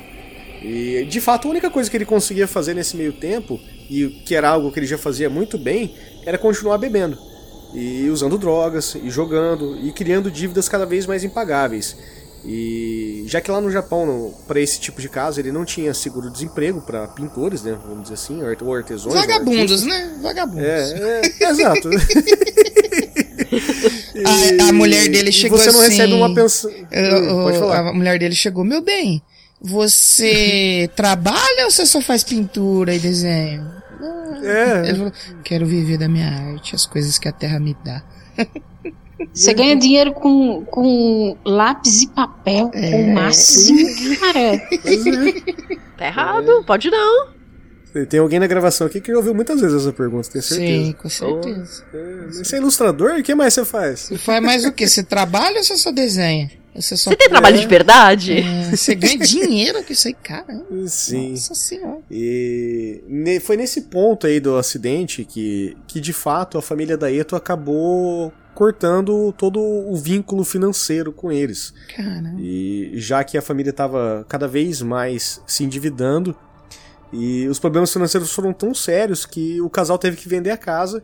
E de fato a única coisa que ele conseguia fazer nesse meio tempo, e que era algo que ele já fazia muito bem, era continuar bebendo e usando drogas, e jogando, e criando dívidas cada vez mais impagáveis. E já que lá no Japão, para esse tipo de caso, ele não tinha seguro-desemprego para pintores, né? Vamos dizer assim, ou artesãos. Vagabundos, né? Vagabundos. É, é exato. e, a, a, mulher dele chegou você não assim, recebe uma pensão. Pode falar. A mulher dele chegou, meu bem, você trabalha ou você só faz pintura e desenho? É. Ele falou, quero viver da minha arte, as coisas que a terra me dá. Você ganha dinheiro com, com lápis e papel, é. com máximo, cara. É. Tá errado, pode não. Tem alguém na gravação aqui que ouviu muitas vezes essa pergunta, tenho certeza. Sim, com certeza. Oh, é, você é ilustrador? O que mais você faz? Você faz mais o quê? Você trabalha ou você só desenha? Você, só... você tem trabalho de verdade? É, você ganha dinheiro com isso aí, cara. Sim. Nossa senhora. E foi nesse ponto aí do acidente que, que de fato a família da Eto acabou cortando todo o vínculo financeiro com eles. Caramba. E já que a família estava cada vez mais se endividando e os problemas financeiros foram tão sérios que o casal teve que vender a casa.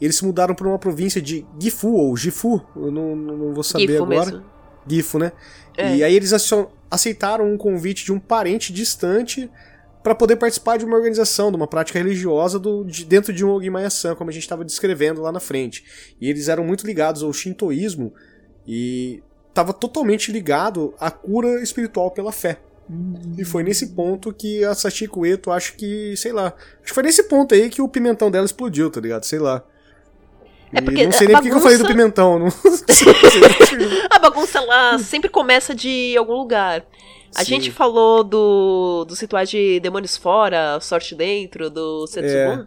E eles se mudaram para uma província de Gifu ou Gifu, eu não, não vou saber Gifu agora. Mesmo. Gifo, né? É. E aí eles aceitaram um convite de um parente distante para poder participar de uma organização, de uma prática religiosa do, de, dentro de um Ogimaya-san, como a gente estava descrevendo lá na frente. E eles eram muito ligados ao shintoísmo e estava totalmente ligado à cura espiritual pela fé. E foi nesse ponto que a Sachiko Eto, acho que, sei lá, acho que foi nesse ponto aí que o pimentão dela explodiu, tá ligado? Sei lá. É porque não sei nem bagunça... porque eu falei do pimentão. Não... a bagunça ela sempre começa de algum lugar. A Sim. gente falou do, dos rituais de demônios fora, sorte dentro, do Setsubun. É.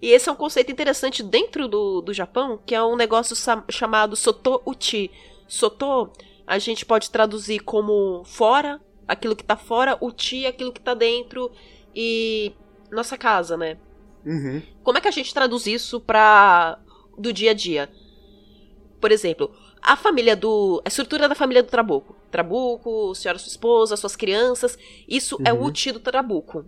E esse é um conceito interessante dentro do, do Japão, que é um negócio chamado Soto Uchi. Soto, a gente pode traduzir como fora, aquilo que tá fora, Uchi, aquilo que tá dentro, e nossa casa, né? Uhum. Como é que a gente traduz isso pra do dia a dia. Por exemplo, a família do. A estrutura da família do Trabuco. Trabuco, senhora sua esposa, suas crianças. Isso uhum. é o uti do Trabuco.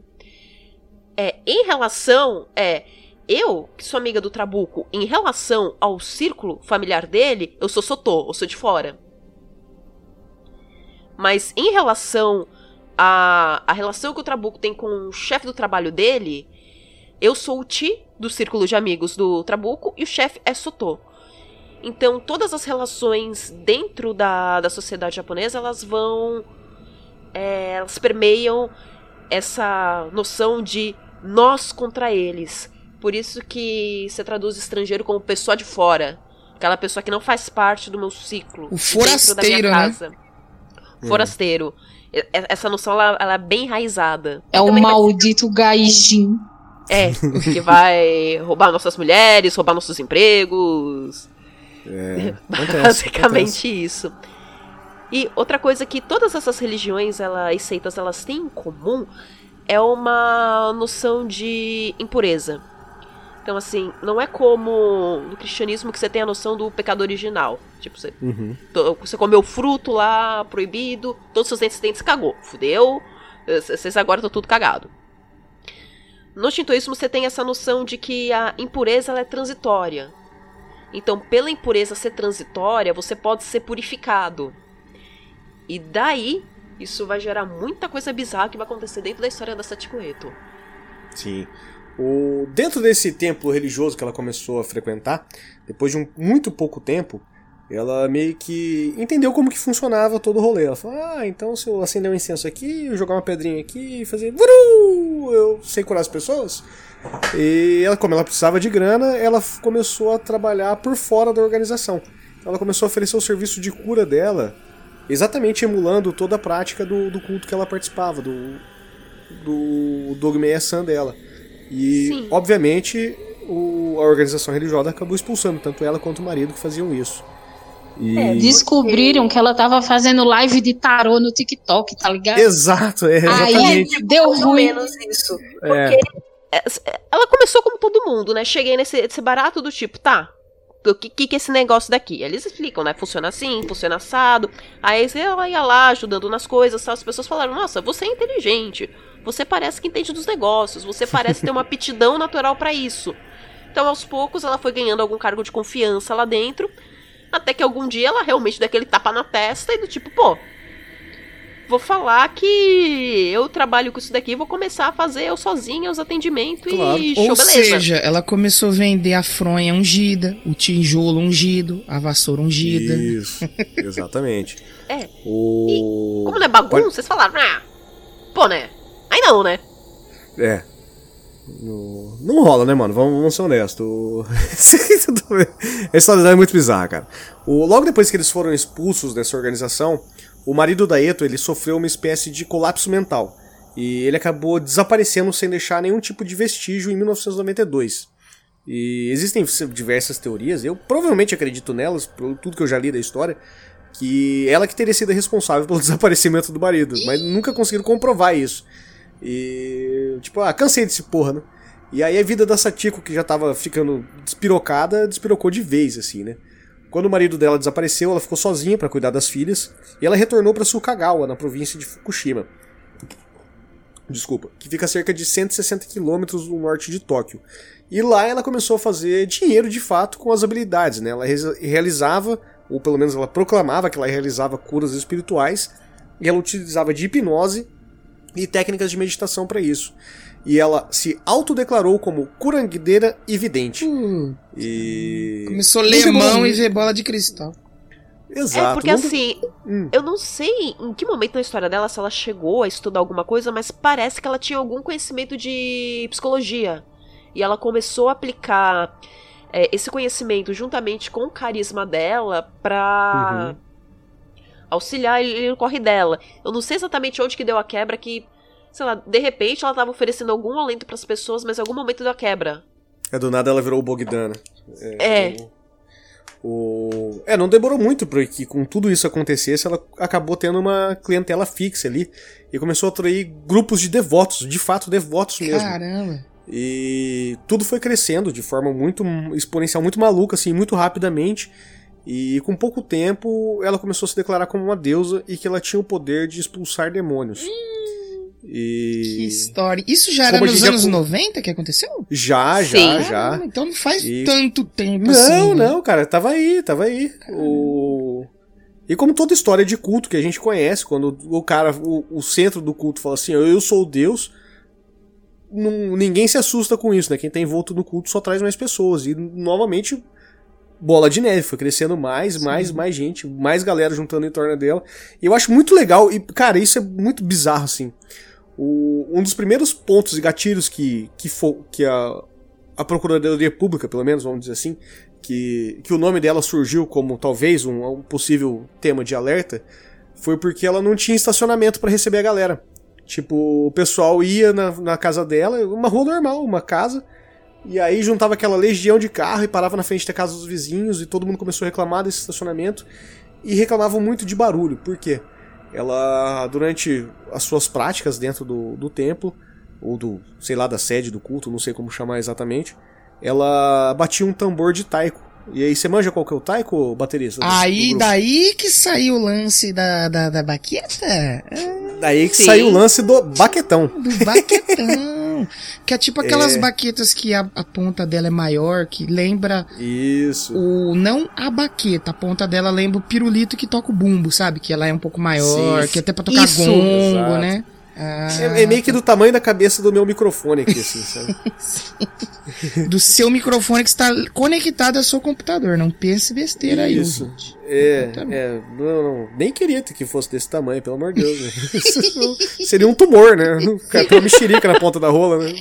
É, em relação. É. Eu, que sou amiga do Trabuco, em relação ao círculo familiar dele, eu sou Sotô, eu sou de fora. Mas em relação à a, relação que o Trabuco tem com o chefe do trabalho dele, eu sou o Ti do círculo de amigos do Trabuco e o chefe é Sotô. Então, todas as relações dentro da, da sociedade japonesa, elas vão. É, elas permeiam essa noção de nós contra eles. Por isso que você traduz estrangeiro como pessoa de fora. Aquela pessoa que não faz parte do meu ciclo. O forasteiro, da minha né? casa. Né? Forasteiro. Essa noção, ela, ela, é bem enraizada. É o maldito gaijin. É, que vai roubar nossas mulheres, roubar nossos empregos. É, Basicamente acontece. isso. E outra coisa que todas essas religiões ela, e seitas elas têm em comum é uma noção de impureza. Então, assim, não é como no cristianismo que você tem a noção do pecado original. Tipo, você, uhum. você comeu fruto lá, proibido, todos os seus dentes, dentes cagou. Fudeu, vocês agora estão tudo cagado. No shintoísmo você tem essa noção de que a impureza é transitória. Então, pela impureza ser transitória, você pode ser purificado. E daí, isso vai gerar muita coisa bizarra que vai acontecer dentro da história da Satiko Eto. Sim. O, dentro desse templo religioso que ela começou a frequentar, depois de um, muito pouco tempo, ela meio que entendeu como que funcionava todo o rolê. Ela falou: Ah, então se eu acender um incenso aqui, eu jogar uma pedrinha aqui e fazer. Vuru! Eu sei curar as pessoas. E ela, como ela precisava de grana, ela começou a trabalhar por fora da organização. Ela começou a oferecer o serviço de cura dela, exatamente emulando toda a prática do, do culto que ela participava, do, do Dogmeia San dela. E, Sim. obviamente, o, a organização religiosa acabou expulsando tanto ela quanto o marido que faziam isso. E... É, descobriram que ela tava fazendo live de tarô no TikTok, tá ligado? Exato, é, exatamente. Aí deu ruim. menos isso. É. Porque é. ela começou como todo mundo, né? Cheguei nesse, nesse barato do tipo, tá, o que, que, que é esse negócio daqui? Eles explicam, né? Funciona assim, funciona assado. Aí ela ia lá ajudando nas coisas, as pessoas falaram: Nossa, você é inteligente. Você parece que entende dos negócios. Você parece ter uma aptidão natural para isso. Então, aos poucos, ela foi ganhando algum cargo de confiança lá dentro. Até que algum dia ela realmente deu aquele tapa na testa e do tipo, pô, vou falar que eu trabalho com isso daqui, vou começar a fazer eu sozinha os atendimentos claro. e show Ou beleza. seja, ela começou a vender a fronha ungida, o tijolo ungido, a vassoura ungida. Isso, exatamente. é. O... E, como não é bagunça, Pode... vocês falaram, ah, pô, né? Aí não, né? É. Não rola, né, mano? Vamos, vamos ser honestos. a história é muito bizarra, cara. O... Logo depois que eles foram expulsos dessa organização, o marido da Eto ele sofreu uma espécie de colapso mental. E ele acabou desaparecendo sem deixar nenhum tipo de vestígio em 1992. E existem diversas teorias, eu provavelmente acredito nelas, por tudo que eu já li da história, que ela que teria sido responsável pelo desaparecimento do marido, mas nunca conseguiram comprovar isso. E. Tipo, ah, cansei desse porra, né? E aí a vida da Satiko, que já tava ficando despirocada, despirocou de vez, assim, né? Quando o marido dela desapareceu, ela ficou sozinha para cuidar das filhas e ela retornou para Sukagawa, na província de Fukushima. Desculpa, que fica a cerca de 160 quilômetros no norte de Tóquio. E lá ela começou a fazer dinheiro de fato com as habilidades, né? Ela realizava, ou pelo menos ela proclamava que ela realizava curas espirituais, e ela utilizava de hipnose e técnicas de meditação para isso. E ela se autodeclarou como curangueira e vidente. Hum. E. Começou a ler mão e ver bola de cristal. Exato. É, porque assim, hum. eu não sei em que momento na história dela se ela chegou a estudar alguma coisa, mas parece que ela tinha algum conhecimento de psicologia. E ela começou a aplicar é, esse conhecimento juntamente com o carisma dela pra. Uhum auxiliar ele no corre dela. Eu não sei exatamente onde que deu a quebra que, sei lá, de repente ela tava oferecendo algum alento para as pessoas, mas em algum momento deu a quebra. É, do nada ela virou o Bogdana. É. é. O, o... É, não demorou muito para que com tudo isso acontecesse, ela acabou tendo uma clientela fixa ali e começou a atrair grupos de devotos, de fato devotos mesmo. Caramba. E tudo foi crescendo de forma muito exponencial, muito maluca, assim, muito rapidamente. E com pouco tempo ela começou a se declarar como uma deusa e que ela tinha o poder de expulsar demônios. Hum, e... Que história. Isso já era nos anos já... 90 que aconteceu? Já, já, Sim. já. Ah, então não faz e... tanto tempo não, assim. Não, não, cara, tava aí, tava aí. O... E como toda história de culto que a gente conhece, quando o cara, o, o centro do culto fala assim, eu sou Deus, não, ninguém se assusta com isso, né? Quem tá envolto no culto só traz mais pessoas. E novamente bola de neve, foi crescendo mais, Sim. mais, mais gente, mais galera juntando em torno dela. E eu acho muito legal, e cara, isso é muito bizarro, assim. O, um dos primeiros pontos e gatilhos que, que, for, que a, a Procuradoria Pública, pelo menos, vamos dizer assim, que, que o nome dela surgiu como talvez um, um possível tema de alerta, foi porque ela não tinha estacionamento para receber a galera. Tipo, o pessoal ia na, na casa dela, uma rua normal, uma casa, e aí juntava aquela legião de carro e parava na frente da casa dos vizinhos e todo mundo começou a reclamar desse estacionamento e reclamavam muito de barulho. Por quê? Ela, durante as suas práticas dentro do, do templo, ou do, sei lá, da sede do culto, não sei como chamar exatamente, ela batia um tambor de taiko. E aí, você manja qual que é o taiko, baterista? Aí, daí que saiu o lance da, da, da baqueta? É... Daí que Sim. saiu o lance do baquetão. Do baquetão. Que é tipo aquelas é... baquetas que a, a, ponta dela é maior, que lembra. Isso. O, não a baqueta, a ponta dela lembra o pirulito que toca o bumbo, sabe? Que ela é um pouco maior, Sim. que é até pra tocar Isso. gongo, Exato. né? Ah, é, é, meio que do tamanho da cabeça do meu microfone aqui, assim, sabe? do seu microfone que está conectado ao seu computador. Não pense besteira aí, Isso. É, é não, não, nem queria que fosse desse tamanho, pelo amor de Deus. Né? Seria um tumor, né? Tem uma mexerica na ponta da rola, né?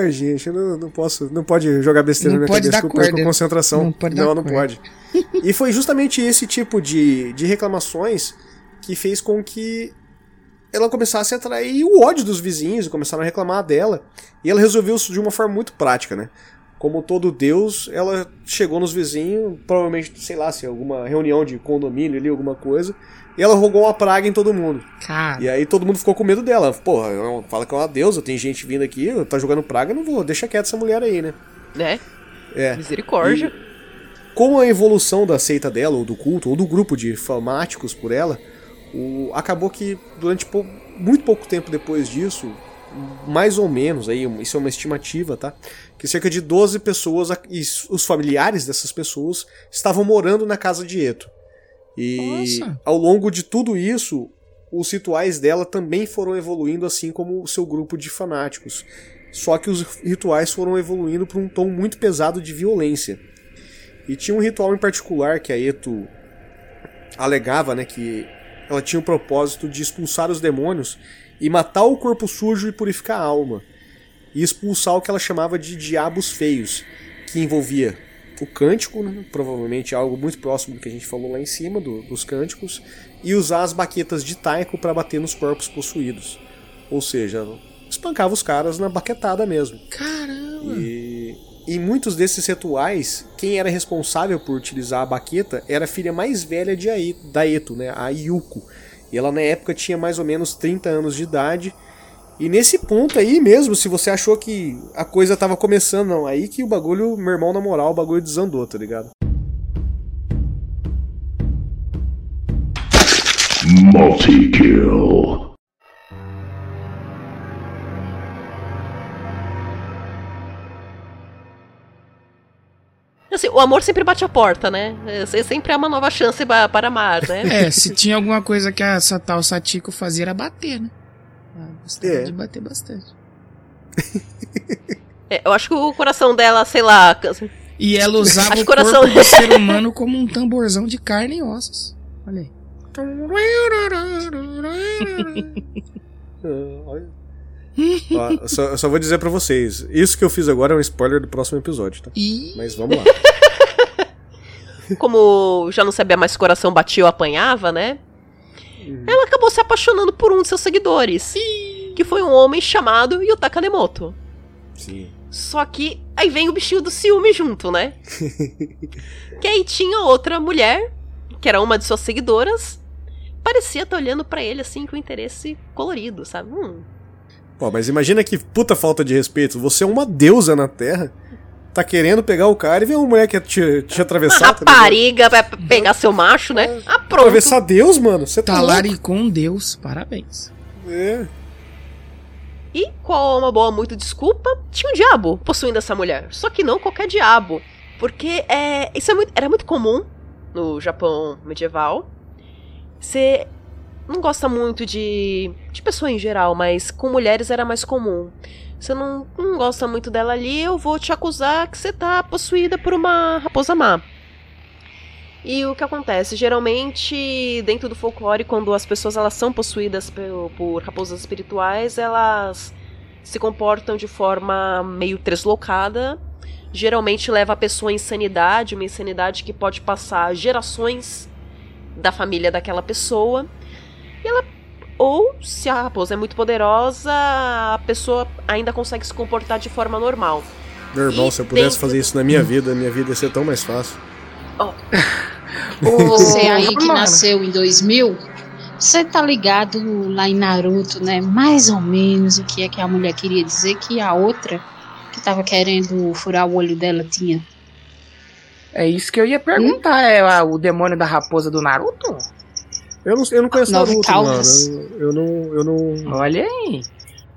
Ai, gente, eu não, não posso. Não pode jogar besteira não na minha cabeça que eu perco concentração. Não pode. Não, não pode. E foi justamente esse tipo de, de reclamações que fez com que ela começasse a atrair o ódio dos vizinhos e começaram a reclamar dela. E ela resolveu isso de uma forma muito prática, né? Como todo Deus, ela chegou nos vizinhos, provavelmente, sei lá, se alguma reunião de condomínio ali, alguma coisa, e ela rogou uma praga em todo mundo. Cara. E aí todo mundo ficou com medo dela. Porra, fala que é uma deusa, tem gente vindo aqui, tá jogando praga, não vou, deixa quieta essa mulher aí, né? Né? É. Misericórdia. E com a evolução da seita dela, ou do culto, ou do grupo de fanáticos por ela, o, acabou que durante pou, muito pouco tempo depois disso, mais ou menos, aí, isso é uma estimativa, tá? Que cerca de 12 pessoas e os familiares dessas pessoas estavam morando na casa de Eto. E Nossa. ao longo de tudo isso, os rituais dela também foram evoluindo, assim como o seu grupo de fanáticos. Só que os rituais foram evoluindo para um tom muito pesado de violência. E tinha um ritual em particular que a Eto alegava, né, que ela tinha o propósito de expulsar os demônios e matar o corpo sujo e purificar a alma. E expulsar o que ela chamava de diabos feios, que envolvia o cântico, né? provavelmente algo muito próximo do que a gente falou lá em cima, do, dos cânticos, e usar as baquetas de taiko para bater nos corpos possuídos. Ou seja, espancava os caras na baquetada mesmo. Caramba! E em muitos desses rituais, quem era responsável por utilizar a baqueta era a filha mais velha de Aeto, da Eto, né? a Yuko. E ela na época tinha mais ou menos 30 anos de idade e nesse ponto aí mesmo, se você achou que a coisa tava começando, não, aí que o bagulho, meu irmão, na moral, o bagulho desandou, tá ligado? Multi-kill. Assim, o amor sempre bate a porta, né? Você sempre é uma nova chance para amar, né? É, se tinha alguma coisa que essa tal Satiko fazia era bater, né? Gostaria é. de bater bastante. é, eu acho que o coração dela, sei lá. E ela usava acho o coração... corpo do ser humano como um tamborzão de carne e ossos. Olha aí. Ó, só, só, vou dizer para vocês, isso que eu fiz agora é um spoiler do próximo episódio, tá? Mas vamos lá. Como já não sabia mais se o coração batia ou apanhava, né? Uhum. Ela acabou se apaixonando por um de seus seguidores. Sim. Que foi um homem chamado Yutaka Nemoto. Sim. Só que aí vem o bichinho do ciúme junto, né? que aí tinha outra mulher, que era uma de suas seguidoras, parecia estar olhando para ele assim com interesse colorido, sabe? Hum. Pô, mas imagina que puta falta de respeito. Você é uma deusa na Terra tá querendo pegar o cara e vem uma mulher que te, te atravessar. Uma tá rapariga tá vai pegar seu macho, né? É. Ah, pronto. Atravessar Deus, mano. Você tá com Deus. Parabéns. É. E qual uma boa muito desculpa? Tinha um diabo possuindo essa mulher. Só que não qualquer diabo. Porque é, isso é muito, era muito comum no Japão medieval. Ser não gosta muito de. de pessoa em geral, mas com mulheres era mais comum. Você não, não gosta muito dela ali, eu vou te acusar que você tá possuída por uma raposa má. E o que acontece? Geralmente, dentro do folclore, quando as pessoas elas são possuídas por, por raposas espirituais, elas se comportam de forma meio deslocada. Geralmente leva a pessoa à insanidade, uma insanidade que pode passar gerações da família daquela pessoa. Ela ou se a raposa é muito poderosa, a pessoa ainda consegue se comportar de forma normal. Meu irmão, e se eu pudesse dentro... fazer isso na minha vida, minha vida ia ser tão mais fácil. Oh. Você aí que nasceu em 2000, você tá ligado lá em Naruto, né? Mais ou menos o que é que a mulher queria dizer que a outra que tava querendo furar o olho dela tinha. É isso que eu ia perguntar, hum? é o demônio da raposa do Naruto? Eu não, eu não conheço Nove Naruto, caldas. mano. Eu, eu, não, eu não. Olha aí.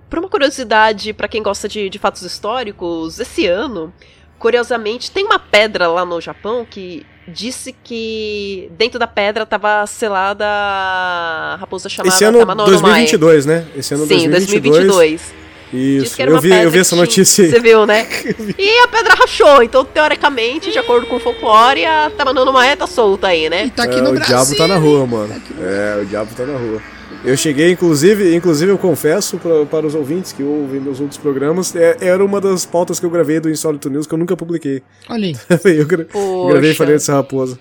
Por uma curiosidade, para quem gosta de, de fatos históricos, esse ano, curiosamente, tem uma pedra lá no Japão que disse que dentro da pedra estava selada a raposa chamada Esse ano Tamanono 2022, né? Esse ano Sim, 2022. 2022. Isso, eu vi, eu vi essa notícia aí. Você viu, né? e a pedra rachou, então teoricamente, de acordo com o folclore, a Tamanono Maé tá solta aí, né? E tá aqui é, no o Brasil. diabo tá na rua, mano. Tá é, o diabo tá na rua. Eu cheguei, inclusive, inclusive eu confesso pra, para os ouvintes que ouvem meus outros programas, é, era uma das pautas que eu gravei do Insólito News que eu nunca publiquei. Olha aí. eu gra Poxa. gravei e falei dessa raposa.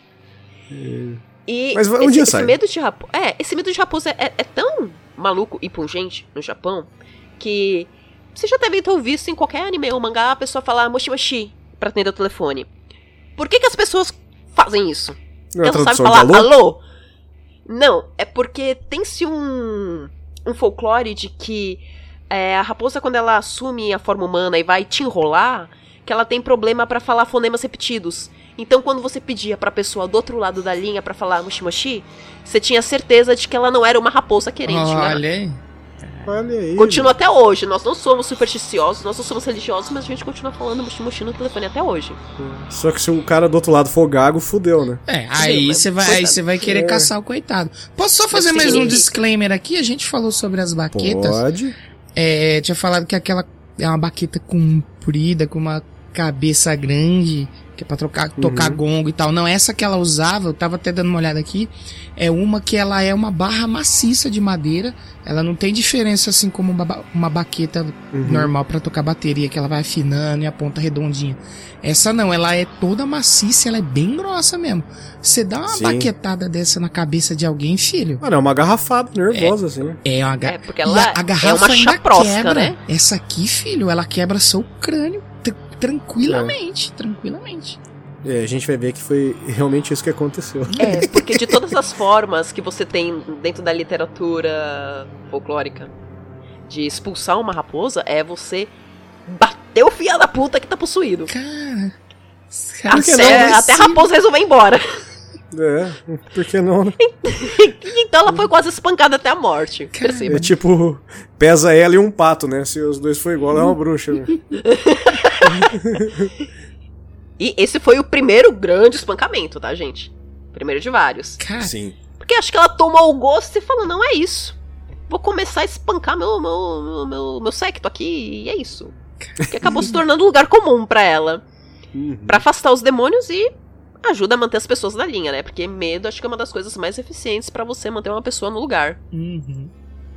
E Mas um esse, dia esse sai. medo de raposa. É, esse medo de raposa é, é, tão maluco e pungente no Japão que você já deve ter ouvido em qualquer anime ou mangá a pessoa falar moshi moshi pra atender o telefone. Por que, que as pessoas fazem isso? Não é Elas sabem falar alô? alô? Não, é porque tem-se um, um folclore de que é, a raposa, quando ela assume a forma humana e vai te enrolar, que ela tem problema para falar fonemas repetidos. Então, quando você pedia pra pessoa do outro lado da linha para falar moshi moshi, você tinha certeza de que ela não era uma raposa querente. Olha aí. Olha aí. Continua até hoje. Nós não somos supersticiosos, nós não somos religiosos, mas a gente continua falando mushi no telefone até hoje. Só que se o cara do outro lado for gago, fudeu, né? É, aí você vai, aí você vai querer é. caçar o coitado. Posso só fazer mais um disclaimer aqui? A gente falou sobre as baquetas. Pode. É, tinha falado que aquela é uma baqueta comprida, com uma cabeça grande que é pra trocar, tocar uhum. gongo e tal. Não, essa que ela usava, eu tava até dando uma olhada aqui, é uma que ela é uma barra maciça de madeira. Ela não tem diferença assim como uma, uma baqueta uhum. normal para tocar bateria, que ela vai afinando e a ponta redondinha. Essa não, ela é toda maciça, ela é bem grossa mesmo. Você dá uma Sim. baquetada dessa na cabeça de alguém, filho. Mano, é uma garrafada nervosa, é, assim. É uma garrafa. É, porque ela a, a garrafa é uma chaprosca, quebra. né? Essa aqui, filho, ela quebra seu crânio tranquilamente, é. tranquilamente. É, a gente vai ver que foi realmente isso que aconteceu. É, porque de todas as formas que você tem dentro da literatura folclórica de expulsar uma raposa, é você bater o filho da puta que tá possuído. Cara. Até, não, é até a raposa resolver ir embora. É, por que não, né? então ela foi quase espancada até a morte. Perceba. É tipo, pesa ela e um pato, né? Se os dois for igual, ela é uma bruxa. Né? e esse foi o primeiro grande espancamento, tá, gente? Primeiro de vários. Cara. Sim. Porque acho que ela tomou o gosto e falou: não é isso. Vou começar a espancar meu, meu, meu, meu, meu secto aqui e é isso. Que acabou se tornando um lugar comum para ela. Uhum. para afastar os demônios e ajuda a manter as pessoas na linha, né? Porque medo acho que é uma das coisas mais eficientes para você manter uma pessoa no lugar. Uhum.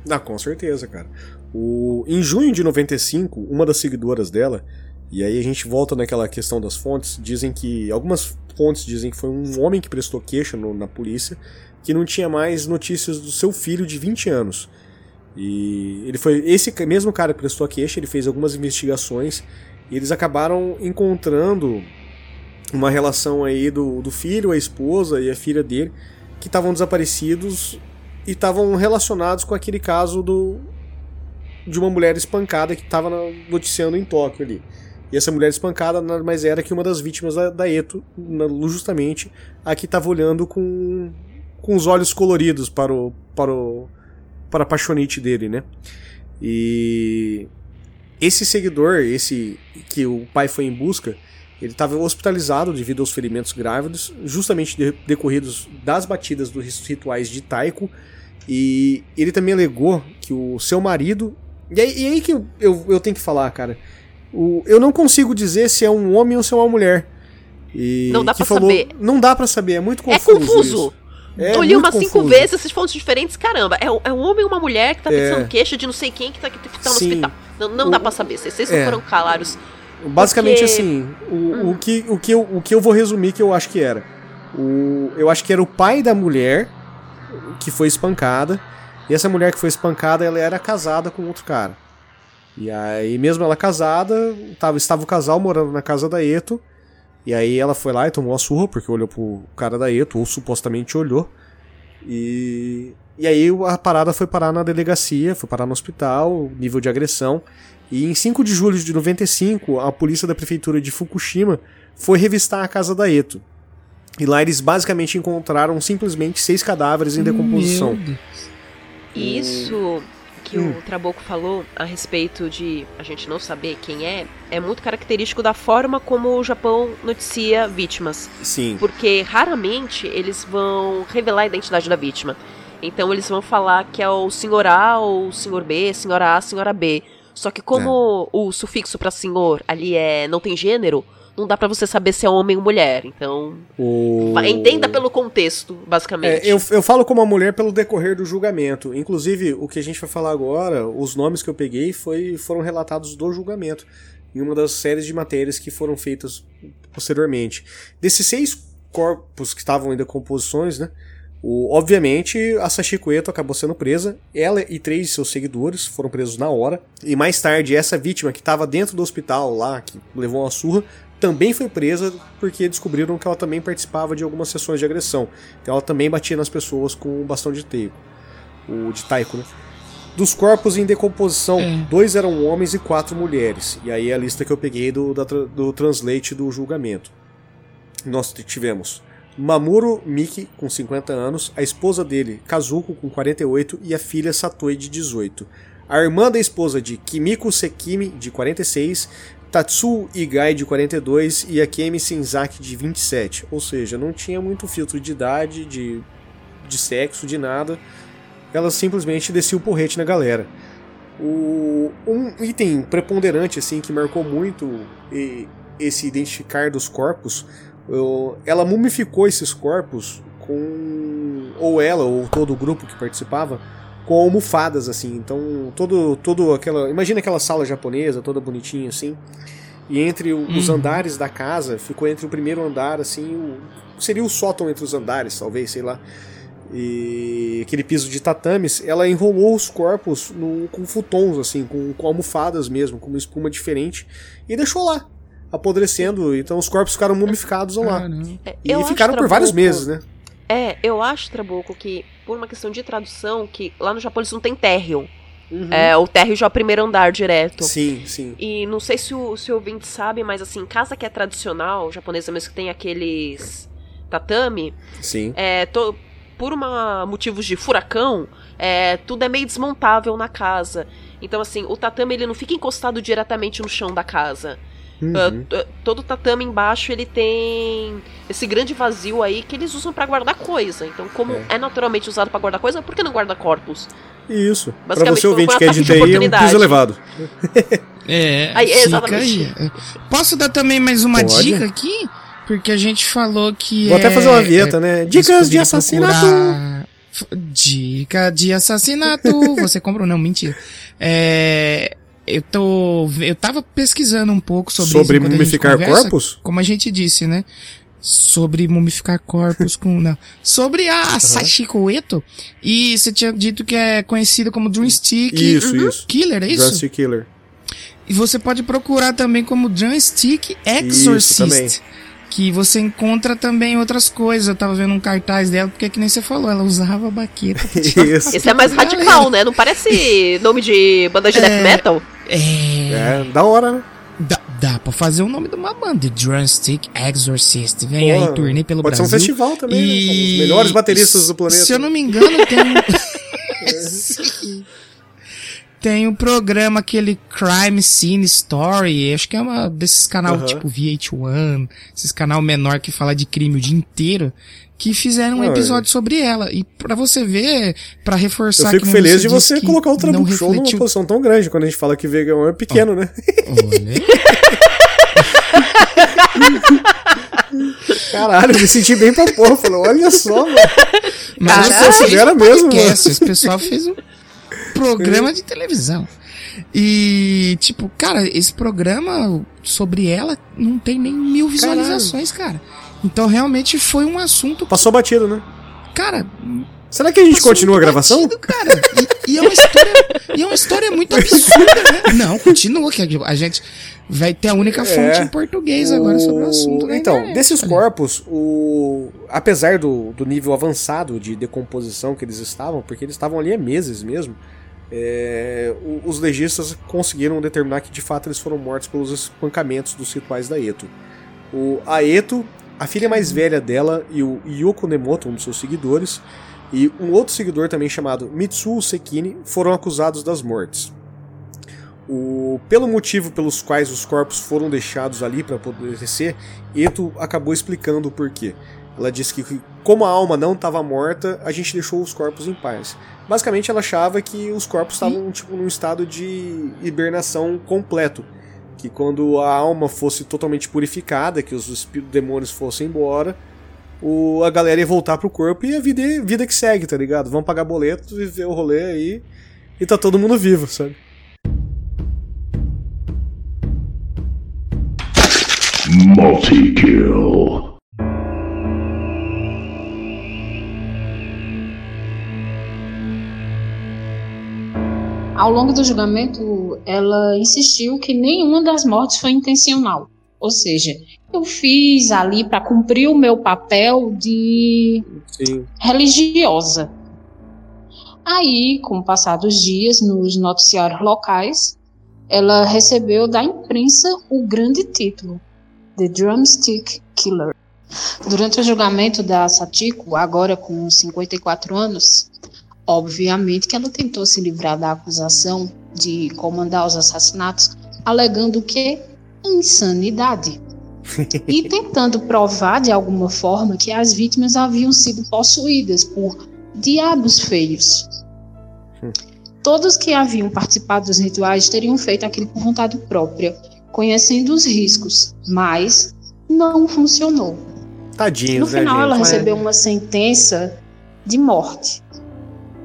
Ah, com certeza, cara. O... Em junho de 95, uma das seguidoras dela, e aí a gente volta naquela questão das fontes, dizem que. Algumas fontes dizem que foi um homem que prestou queixa no, na polícia que não tinha mais notícias do seu filho de 20 anos. E ele foi. Esse mesmo cara que prestou a queixa, ele fez algumas investigações e eles acabaram encontrando uma relação aí do, do filho, a esposa e a filha dele, que estavam desaparecidos e estavam relacionados com aquele caso do de uma mulher espancada que estava noticiando em Tóquio ali. E essa mulher espancada nada mais era que uma das vítimas da, da Eto, justamente a que estava olhando com, com os olhos coloridos para o, para o para a paixonite dele, né? E esse seguidor, esse que o pai foi em busca, ele estava hospitalizado devido aos ferimentos grávidos, justamente de, decorridos das batidas dos rituais de Taiko. E ele também alegou que o seu marido. E aí, e aí que eu, eu, eu, tenho que falar, cara. O, eu não consigo dizer se é um homem ou se é uma mulher. E não dá pra falou, saber. Não dá pra saber, é muito é confuso. É confuso. É eu li umas cinco vezes esses fontes diferentes, caramba. É, é um homem ou uma mulher que tá pensando é. queixa de não sei quem que tá, que tá no Sim. hospital. Não, não o, dá pra saber. Vocês não é. foram claros. Basicamente porque... assim, o, hum. o, que, o, que eu, o que eu vou resumir que eu acho que era. O, eu acho que era o pai da mulher que foi espancada. E essa mulher que foi espancada, ela era casada com outro cara. E aí, mesmo ela casada, tava, estava o casal morando na casa da Eto. E aí ela foi lá e tomou a surra, porque olhou pro cara da Eto, ou supostamente olhou. E, e aí a parada foi parar na delegacia, foi parar no hospital, nível de agressão. E em 5 de julho de 95, a polícia da prefeitura de Fukushima foi revistar a casa da Eto. E lá eles basicamente encontraram simplesmente seis cadáveres em decomposição. Isso que hum. o Trabuco falou a respeito de a gente não saber quem é, é muito característico da forma como o Japão noticia vítimas. Sim. Porque raramente eles vão revelar a identidade da vítima. Então eles vão falar que é o senhor A ou o senhor B, senhora A, senhora B. Só que como é. o sufixo para senhor ali é não tem gênero, não dá para você saber se é homem ou mulher. Então, o... entenda pelo contexto, basicamente. É, eu, eu falo como uma mulher pelo decorrer do julgamento. Inclusive, o que a gente vai falar agora, os nomes que eu peguei foi, foram relatados do julgamento, em uma das séries de matérias que foram feitas posteriormente. Desses seis corpos que estavam em decomposições, né? O, obviamente, a Eto acabou sendo presa. Ela e três de seus seguidores foram presos na hora. E mais tarde, essa vítima que estava dentro do hospital lá, que levou uma surra, também foi presa porque descobriram que ela também participava de algumas sessões de agressão. Então ela também batia nas pessoas com o bastão de teiko, o de taiko, né? Dos corpos em decomposição, é. dois eram homens e quatro mulheres. E aí é a lista que eu peguei do, da, do translate do julgamento. Nós tivemos Mamuro Miki, com 50 anos, a esposa dele, Kazuko, com 48, e a filha Satoi, de 18. A irmã da esposa de Kimiko Sekimi, de 46, Tatsu Igai de 42 e Akemi Senzaki de 27. Ou seja, não tinha muito filtro de idade, de, de sexo, de nada. Ela simplesmente descia o porrete na galera. O, um item preponderante assim que marcou muito e, esse identificar dos corpos, eu, ela mumificou esses corpos com ou ela ou todo o grupo que participava com almofadas assim. Então, todo todo aquela, imagina aquela sala japonesa toda bonitinha assim. E entre o, os uhum. andares da casa, ficou entre o primeiro andar assim, o, seria o sótão entre os andares, talvez, sei lá. E aquele piso de tatames, ela enrolou os corpos no, com futons assim, com, com almofadas mesmo, com uma espuma diferente e deixou lá, apodrecendo. Então os corpos ficaram mumificados lá. É, e ficaram por vários meses, né? É, eu acho, Trabuco, que por uma questão de tradução, que lá no Japão eles não tem térreo. Uhum. É, o térreo já é o primeiro andar direto. Sim, sim. E não sei se o, se o ouvinte sabe, mas assim, casa que é tradicional, japonesa mesmo que tem aqueles tatame. Sim. É, to, por uma, motivos de furacão, é, tudo é meio desmontável na casa. Então, assim, o tatame ele não fica encostado diretamente no chão da casa. Uhum. Uh, todo tatame embaixo ele tem esse grande vazio aí que eles usam para guardar coisa. Então, como é, é naturalmente usado para guardar coisa, por que não guarda corpos? Isso. Pra você ouvinte que é de TI, é um piso elevado. É, aí, exatamente. Aí. Posso dar também mais uma Pode. dica aqui? Porque a gente falou que. Vou é, até fazer uma vinheta, é, né? Dicas de assassinato! Procurar... Dica de assassinato! Você comprou? Não, mentira. É, eu tô. Eu tava pesquisando um pouco sobre Sobre mumificar conversa, corpos? Como a gente disse, né? Sobre mumificar corpos com. Não. Sobre a uhum. Sachiko Eto. E você tinha dito que é conhecido como Drumstick isso, uhum. isso. Killer, é isso? Drumstick Killer. E você pode procurar também como Drumstick Exorcist. que você encontra também outras coisas. Eu tava vendo um cartaz dela, porque é que nem você falou, ela usava baqueta. Isso. Esse é mais radical, né? Não parece nome de banda de é, death metal? É. É, da hora, né? Dá, dá pra fazer o nome de uma banda, Drumstick Exorcist. Vem aí, turnê pelo pode Brasil. Pode ser um festival também, né? e... né? Os melhores bateristas do planeta. Se eu não me engano, tem. Tem o um programa, aquele Crime Scene Story, acho que é uma desses canal uhum. tipo VH1, esses canal menor que fala de crime o dia inteiro, que fizeram um episódio sobre ela. E para você ver, para reforçar Eu fico feliz de você colocar o Trabuco Show refletiu... numa posição tão grande, quando a gente fala que vegão é pequeno, oh. né? Olha. Caralho, me senti bem pra porra. Falei, olha só, mano. Mas Caralho, considera mesmo. Podcast, esse pessoal fez um programa de televisão. E, tipo, cara, esse programa sobre ela não tem nem mil visualizações, Caralho. cara. Então realmente foi um assunto. Passou batido, né? Cara. Será que a gente continua a gravação? Batido, cara. E, e, é uma história, e é uma história muito absurda, né? Não, continua, que a gente vai ter a única fonte é, em português o... agora sobre o assunto. Né? Então, desses corpos, o... apesar do, do nível avançado de decomposição que eles estavam, porque eles estavam ali há meses mesmo, é, os legistas conseguiram determinar que de fato eles foram mortos pelos espancamentos dos rituais da Eto. O, a Eto, a filha mais velha dela e o Yoko Nemoto, um dos seus seguidores, e um outro seguidor também chamado Mitsuo Sekini foram acusados das mortes. O, pelo motivo pelos quais os corpos foram deixados ali para apodrecer, Eto acabou explicando o porquê. Ela disse que, como a alma não estava morta, a gente deixou os corpos em paz. Basicamente, ela achava que os corpos estavam tipo, num estado de hibernação completo. Que quando a alma fosse totalmente purificada, que os demônios fossem embora, o, a galera ia voltar pro corpo e a vida, vida que segue, tá ligado? Vão pagar boleto, viver o rolê aí e tá todo mundo vivo, sabe? Multi-kill. Ao longo do julgamento, ela insistiu que nenhuma das mortes foi intencional. Ou seja, eu fiz ali para cumprir o meu papel de Sim. religiosa. Aí, com o passar dos dias, nos noticiários locais, ela recebeu da imprensa o grande título, The Drumstick Killer. Durante o julgamento da Satiko, agora com 54 anos, Obviamente que ela tentou se livrar da acusação de comandar os assassinatos, alegando que insanidade. e tentando provar de alguma forma que as vítimas haviam sido possuídas por diabos feios. Todos que haviam participado dos rituais teriam feito aquilo por vontade própria, conhecendo os riscos, mas não funcionou. Tadinho, no né, final, ela recebeu uma sentença de morte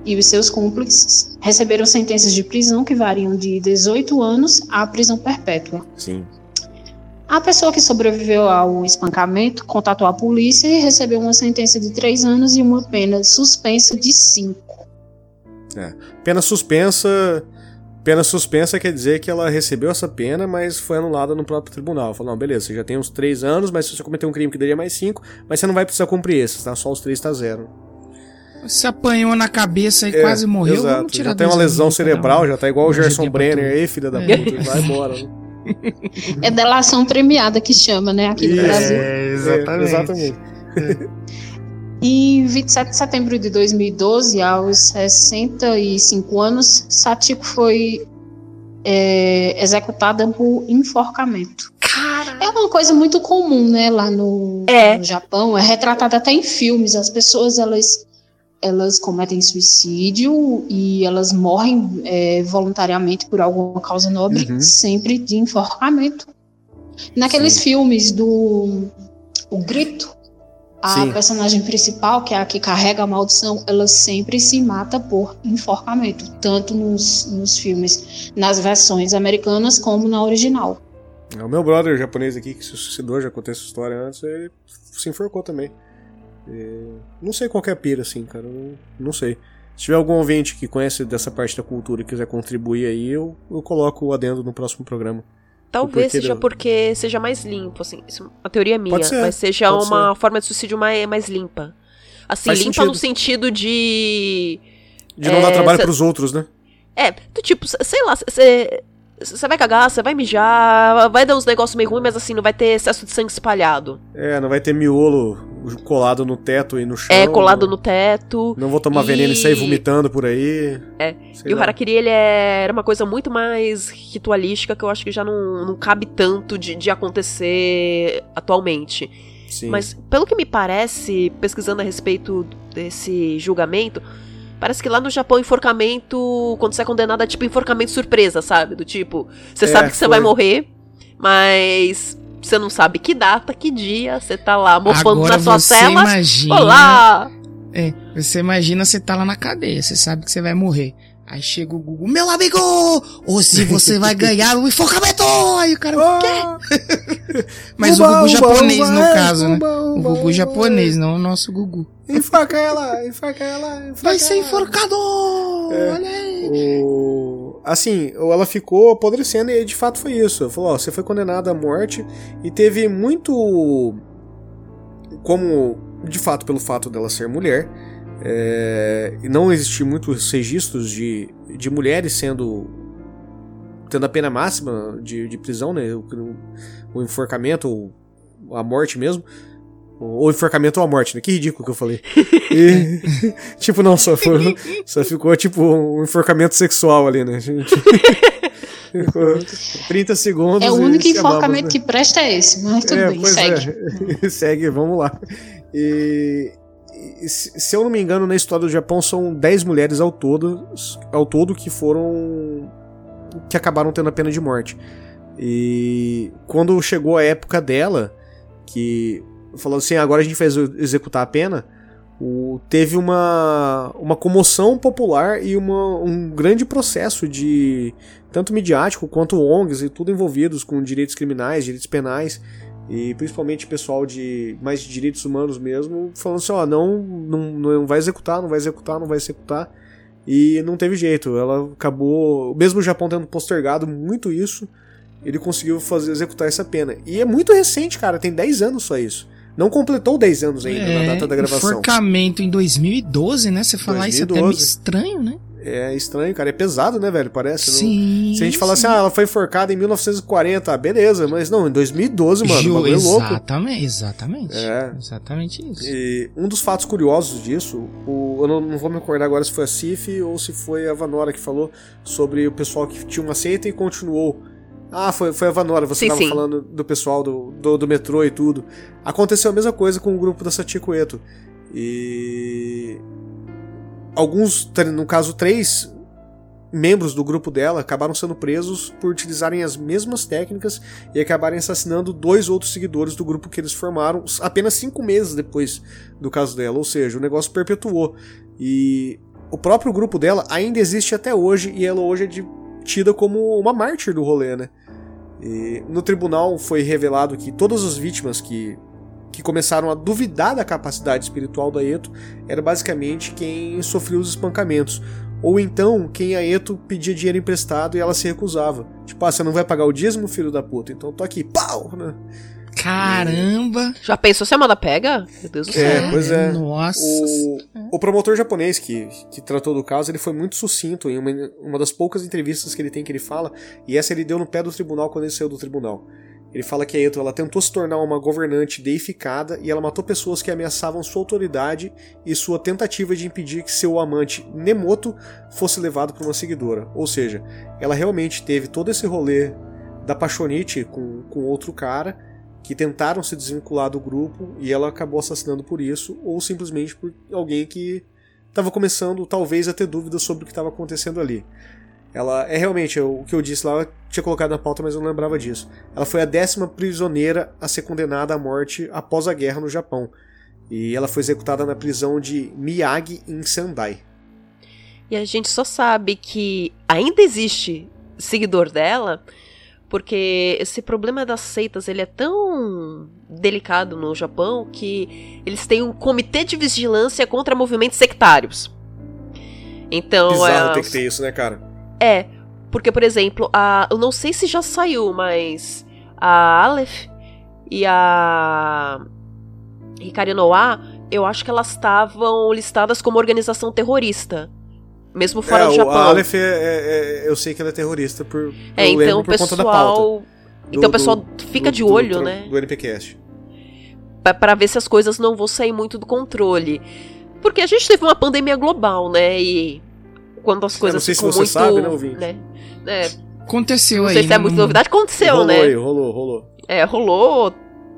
e os seus cúmplices receberam sentenças de prisão que variam de 18 anos à prisão perpétua. Sim. A pessoa que sobreviveu ao espancamento contatou a polícia e recebeu uma sentença de 3 anos e uma pena suspensa de 5. É. Pena suspensa. Pena suspensa quer dizer que ela recebeu essa pena, mas foi anulada no próprio tribunal. Falou, não, beleza, você já tem uns 3 anos, mas se você cometer um crime que daria mais 5, mas você não vai precisar cumprir esses, tá? Só os 3 tá zero. Se apanhou na cabeça e é, quase morreu, exato. vamos tirar Já tem uma lesão cerebral, já tá igual o Gerson Brenner aí, filha da é. puta, vai embora. Né? É delação premiada que chama, né, aqui no Brasil. É, exatamente. É, exatamente. Em 27 de setembro de 2012, aos 65 anos, Satiko foi é, executada por enforcamento. Cara. É uma coisa muito comum, né, lá no, é. no Japão. É retratada até em filmes. As pessoas, elas elas cometem suicídio e elas morrem é, voluntariamente por alguma causa nobre, uhum. sempre de enforcamento. Naqueles Sim. filmes do O Grito, a Sim. personagem principal, que é a que carrega a maldição, ela sempre se mata por enforcamento, tanto nos, nos filmes, nas versões americanas, como na original. É o meu brother japonês aqui que se suicidou, já contei essa história antes, ele se enforcou também. É, não sei qual é a pira, assim, cara. Não, não sei. Se tiver algum ouvinte que conhece dessa parte da cultura e quiser contribuir aí, eu, eu coloco o adendo no próximo programa. Talvez seja porque seja mais limpo, assim. Isso é uma teoria minha, ser, mas seja uma ser. forma de suicídio mais, mais limpa. Assim, Faz limpa sentido. no sentido de. De não é, dar trabalho cê... pros outros, né? É, do tipo, sei lá, você. Você vai cagar, você vai mijar, vai dar uns negócios meio ruins, mas assim, não vai ter excesso de sangue espalhado. É, não vai ter miolo colado no teto e no chão. É, colado no teto. Não vou tomar e... veneno e sair vomitando por aí. É. Sei e lá. o Harakiri, ele é, era uma coisa muito mais ritualística que eu acho que já não, não cabe tanto de, de acontecer atualmente. Sim. Mas, pelo que me parece, pesquisando a respeito desse julgamento, Parece que lá no Japão, enforcamento, quando você é condenado, é tipo enforcamento surpresa, sabe? Do tipo, você é, sabe que você vai morrer, mas você não sabe que data, que dia, você tá lá mofando na sua tela. Imagina, Olá! É, você imagina você tá lá na cadeia, você sabe que você vai morrer. Aí chega o Gugu, meu amigo, hoje você vai ganhar um enforcamento! Aí o cara, o quê? Mas uba, o Gugu japonês, uba, no uba, caso, né? o Gugu japonês, não o nosso Gugu. Enforca ela, enforca ela, enforca Vai ser enforcado! É, Olha aí! O... Assim, ela ficou apodrecendo e de fato foi isso. Falou, ó, você foi condenada à morte e teve muito... Como, de fato, pelo fato dela ser mulher é, não existir muitos registros de, de mulheres sendo tendo a pena máxima de, de prisão, né? O, o enforcamento, a morte mesmo. Ou enforcamento ou a morte, né? Que ridículo que eu falei. E, tipo, não, só, foi, só ficou tipo um enforcamento sexual ali, né? 30 segundos. É o único enforcamento né? que presta é esse, mas tudo é, bem, segue. É. segue, vamos lá. E, se eu não me engano, na história do Japão são 10 mulheres ao todo, ao todo que foram. que acabaram tendo a pena de morte. E quando chegou a época dela, que falou assim: agora a gente vai executar a pena, o, teve uma, uma comoção popular e uma, um grande processo de tanto midiático quanto ONGs e tudo envolvidos com direitos criminais, direitos penais e principalmente pessoal de mais de direitos humanos mesmo, falando assim, ó, não, não, não vai executar, não vai executar, não vai executar. E não teve jeito, ela acabou, mesmo o Japão tendo postergado muito isso, ele conseguiu fazer executar essa pena. E é muito recente, cara, tem 10 anos só isso. Não completou 10 anos ainda é, na data da gravação. Enforcamento em 2012, né? Você falar 2012. isso é até meio estranho, né? É estranho, cara. É pesado, né, velho? Parece. Sim. Não... Se a gente falar assim, ah, ela foi enforcada em 1940, beleza. Mas não, em 2012, mano. Ju, é louco. Exatamente, exatamente. É. Exatamente isso. E um dos fatos curiosos disso, o, eu não, não, vou me recordar agora se foi a Cif ou se foi a Vanora que falou sobre o pessoal que tinha uma seita e continuou. Ah, foi, foi a Vanora, você estava falando do pessoal do, do, do, metrô e tudo. Aconteceu a mesma coisa com o grupo da Satiko Eto. E alguns, no caso três membros do grupo dela acabaram sendo presos por utilizarem as mesmas técnicas e acabarem assassinando dois outros seguidores do grupo que eles formaram apenas cinco meses depois do caso dela, ou seja, o negócio perpetuou. E o próprio grupo dela ainda existe até hoje e ela hoje é de, tida como uma mártir do rolê, né? E no tribunal foi revelado que todas as vítimas que que começaram a duvidar da capacidade espiritual da Eto era basicamente quem sofreu os espancamentos. Ou então quem a Eto pedia dinheiro emprestado e ela se recusava. Tipo, ah, você não vai pagar o dízimo, filho da puta? Então tô aqui, pau! Né? Caramba! Já pensou se a Amanda pega? Meu Deus do é, céu. É, pois é. Nossa. O, o promotor japonês que, que tratou do caso, ele foi muito sucinto em uma, uma das poucas entrevistas que ele tem que ele fala, e essa ele deu no pé do tribunal quando ele saiu do tribunal. Ele fala que a Eto ela tentou se tornar uma governante deificada e ela matou pessoas que ameaçavam sua autoridade e sua tentativa de impedir que seu amante Nemoto fosse levado por uma seguidora. Ou seja, ela realmente teve todo esse rolê da paixonite com, com outro cara que tentaram se desvincular do grupo e ela acabou assassinando por isso ou simplesmente por alguém que estava começando talvez a ter dúvidas sobre o que estava acontecendo ali. Ela é realmente o que eu disse lá, eu tinha colocado na pauta, mas eu não lembrava disso. Ela foi a décima prisioneira a ser condenada à morte após a guerra no Japão. E ela foi executada na prisão de Miyagi, em Sendai. E a gente só sabe que ainda existe seguidor dela, porque esse problema das seitas ele é tão delicado no Japão que eles têm um comitê de vigilância contra movimentos sectários. Então, Bizarro é, ter que ter isso, né, cara? É, porque, por exemplo, a, eu não sei se já saiu, mas a Aleph e a Hikari Noa, eu acho que elas estavam listadas como organização terrorista. Mesmo fora é, do Japão. A Aleph, é, é, é, eu sei que ela é terrorista por, é, então, por pessoal, conta da pauta. Do, então o pessoal fica do, de olho, do, né? Do NPCast. para ver se as coisas não vão sair muito do controle. Porque a gente teve uma pandemia global, né? E quando as coisas ficam muito, se você sabe, né, ouvinte? Né, né, aconteceu não aí. Não sei se é muita novidade, aconteceu, rolou né? Aí, rolou, rolou. É, rolou.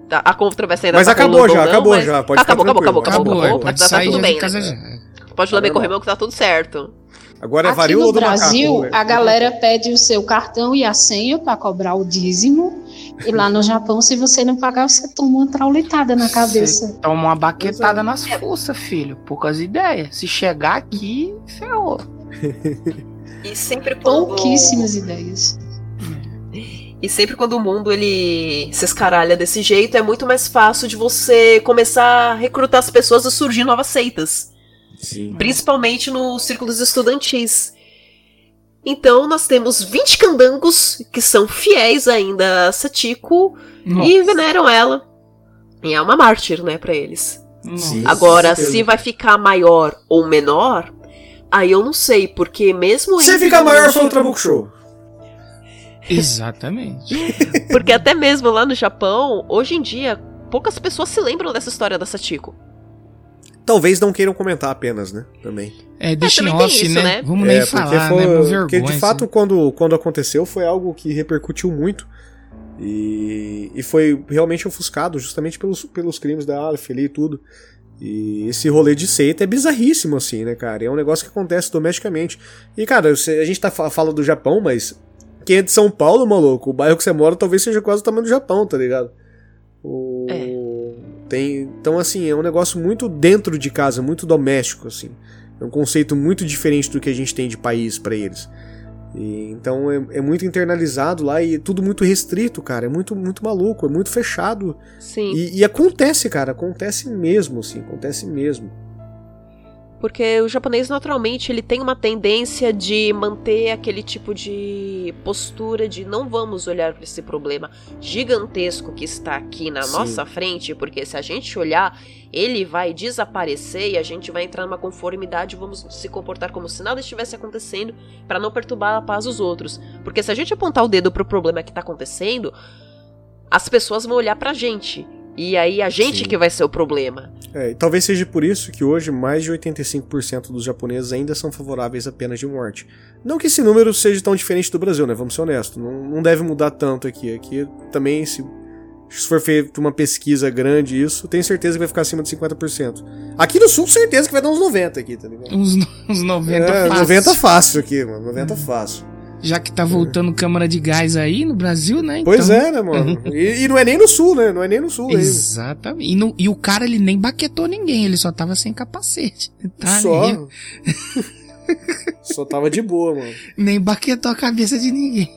A controvérsia ainda Mas tá acabou já, não, acabou mas... já. Pode acabou, acabou, acabou, acabou, acabou, acabou. Pode tá, sair tá tudo bem, casa né? já. Pode lamber corrimão que tá tudo certo. Agora é Aqui varíola no do Brasil, macaco, a galera pede o seu cartão e a senha para cobrar o dízimo. E lá no Japão, se você não pagar, você toma uma traulitada na cabeça. Você toma uma baquetada nas fuças, filho. Poucas ideias. Se chegar aqui, ferrou. E sempre quando... Pouquíssimas ideias. E sempre quando o mundo ele se escaralha desse jeito, é muito mais fácil de você começar a recrutar as pessoas e surgir novas seitas. Sim. Principalmente nos círculos estudantis. Então nós temos 20 candangos que são fiéis ainda a Satiko Nossa. e veneram ela. E é uma mártir, né, pra eles. Sim. Agora, se vai ficar maior ou menor, aí eu não sei, porque mesmo Se ficar maior, foi o Trabuco Show. Exatamente. Porque até mesmo lá no Japão, hoje em dia, poucas pessoas se lembram dessa história da Satiko. Talvez não queiram comentar apenas, né? Também. É, deixa em também tem off, isso, né? né? Vamos nem É, porque falar, foi- né? Vergonha. de fato, quando, quando aconteceu, foi algo que repercutiu muito. E, e foi realmente ofuscado justamente pelos, pelos crimes da Aleph ali e tudo. E esse rolê de seita é bizarríssimo, assim, né, cara? É um negócio que acontece domesticamente. E, cara, a gente tá fa- fala do Japão, mas quem é de São Paulo, maluco, o bairro que você mora talvez seja quase o tamanho do Japão, tá ligado? O... Tem, então, assim, é um negócio muito dentro de casa, muito doméstico, assim. É um conceito muito diferente do que a gente tem de país pra eles. E, então é, é muito internalizado lá e é tudo muito restrito, cara. É muito, muito maluco, é muito fechado. Sim. E, e acontece, cara, acontece mesmo, assim, acontece mesmo. Porque o japonês naturalmente ele tem uma tendência de manter aquele tipo de postura de não vamos olhar para esse problema gigantesco que está aqui na Sim. nossa frente, porque se a gente olhar, ele vai desaparecer e a gente vai entrar numa conformidade, vamos se comportar como se nada estivesse acontecendo para não perturbar a paz dos outros. Porque se a gente apontar o dedo pro problema que tá acontecendo, as pessoas vão olhar pra gente. E aí a gente Sim. que vai ser o problema. É, e talvez seja por isso que hoje mais de 85% dos japoneses ainda são favoráveis à pena de morte. Não que esse número seja tão diferente do Brasil, né? Vamos ser honestos. Não, não deve mudar tanto aqui. Aqui também, se, se for feita uma pesquisa grande isso, tenho certeza que vai ficar acima de 50%. Aqui no sul, certeza que vai dar uns 90 aqui, tá ligado? Uns, uns 90 é, fácil. 90 fácil aqui, mano. 90 fácil. Já que tá voltando câmara de gás aí no Brasil, né? Pois Então- é, né, mano? E, e não é nem no sul, né? Não é nem no sul. Exatamente. E, no- e o cara, ele nem baquetou ninguém, ele só tava sem capacete. Tá Só. ali, Só tava de boa, mano. nem baquetou a cabeça de ninguém.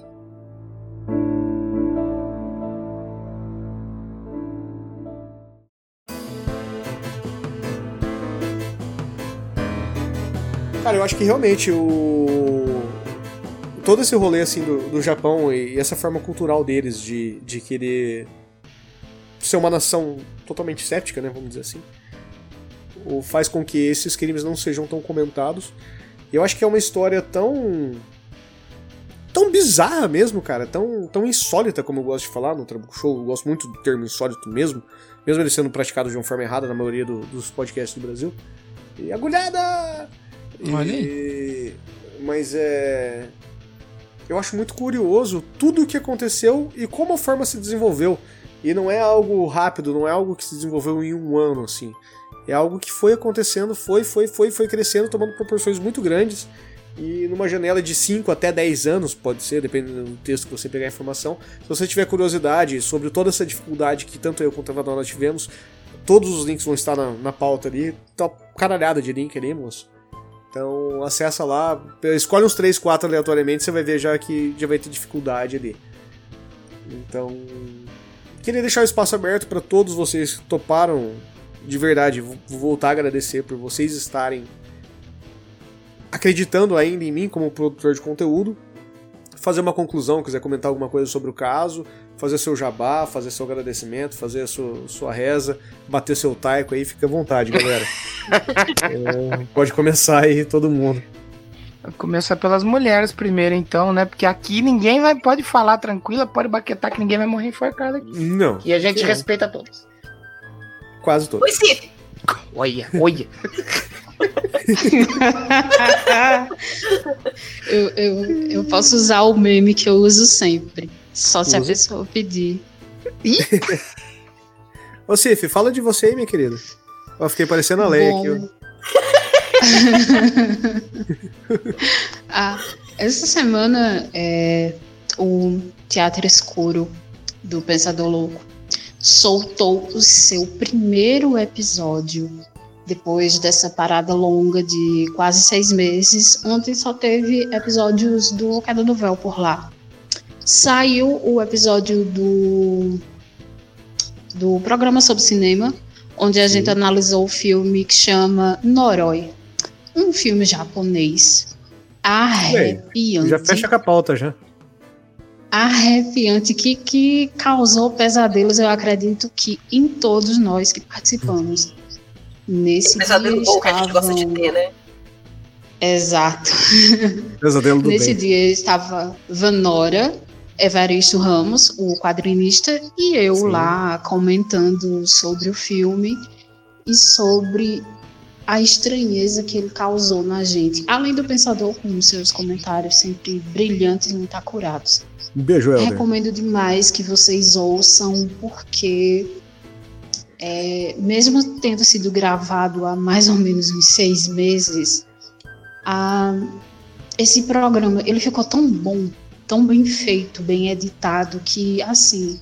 Cara, eu acho que realmente o. Todo esse rolê assim do, do Japão e essa forma cultural deles de, de querer ser uma nação totalmente cética, né? Vamos dizer assim. Faz com que esses crimes não sejam tão comentados. E eu acho que é uma história tão. tão bizarra mesmo, cara. Tão, tão insólita, como eu gosto de falar no Trabuco Show. Eu gosto muito do termo insólito mesmo. Mesmo ele sendo praticado de uma forma errada na maioria do- dos podcasts do Brasil. E agulhada! Olha E- Mas é. Eu acho muito curioso tudo o que aconteceu e como a forma se desenvolveu. E não é algo rápido, não é algo que se desenvolveu em um ano, assim. É algo que foi acontecendo, foi, foi, foi, foi crescendo, tomando proporções muito grandes. E numa janela de 5 até 10 anos, pode ser, dependendo do texto que você pegar a informação. Se você tiver curiosidade sobre toda essa dificuldade que tanto eu quanto a Vadona tivemos, todos os links vão estar na, na pauta ali. Tá caralhada de link ali, moço. Então acessa lá, escolhe uns 3, 4 aleatoriamente, você vai ver já que já vai ter dificuldade ali. Então, queria deixar o espaço aberto para todos vocês que toparam de verdade. Vou voltar a agradecer por vocês estarem acreditando ainda em mim como produtor de conteúdo. Fazer uma conclusão, quiser comentar alguma coisa sobre o caso, fazer seu jabá, fazer seu agradecimento, fazer a sua, sua reza, bater seu taiko aí, fica à vontade, galera. É, pode começar aí todo mundo. Começa pelas mulheres primeiro, então, né? Porque aqui ninguém vai, pode falar tranquila, pode baquetar que ninguém vai morrer enforcado aqui. Não. E a gente não. respeita todos. Quase todos. Oi, Cif! Olha, olha. eu, eu, eu posso usar o meme que eu uso sempre. Só se a pessoa pedir. Ô Cif, fala de você aí, minha querida. Eu fiquei parecendo a Leia aqui. ah, essa semana é, o Teatro Escuro do Pensador Louco soltou o seu primeiro episódio depois dessa parada longa de quase seis meses. Ontem só teve episódios do Queda do Véu por lá. Saiu o episódio do, do programa sobre cinema, onde a Sim. gente analisou o filme que chama Noroi, um filme japonês arrepiante. Já fecha com a pauta já. Arrepiante, que, que causou pesadelos, eu acredito que em todos nós que participamos. Nesse Pesadelo dia bom que a gente gosta de ter, né? Exato. Pesadelo do Nesse bem. dia estava Vanora, Evaristo Ramos, o quadrinista, e eu Sim. lá comentando sobre o filme e sobre a estranheza que ele causou na gente. Além do pensador, com seus comentários sempre brilhantes e muito acurados. Um beijo, Helder. Recomendo demais que vocês ouçam, porque é, mesmo tendo sido gravado há mais ou menos uns seis meses, a, esse programa ele ficou tão bom, tão bem feito, bem editado, que assim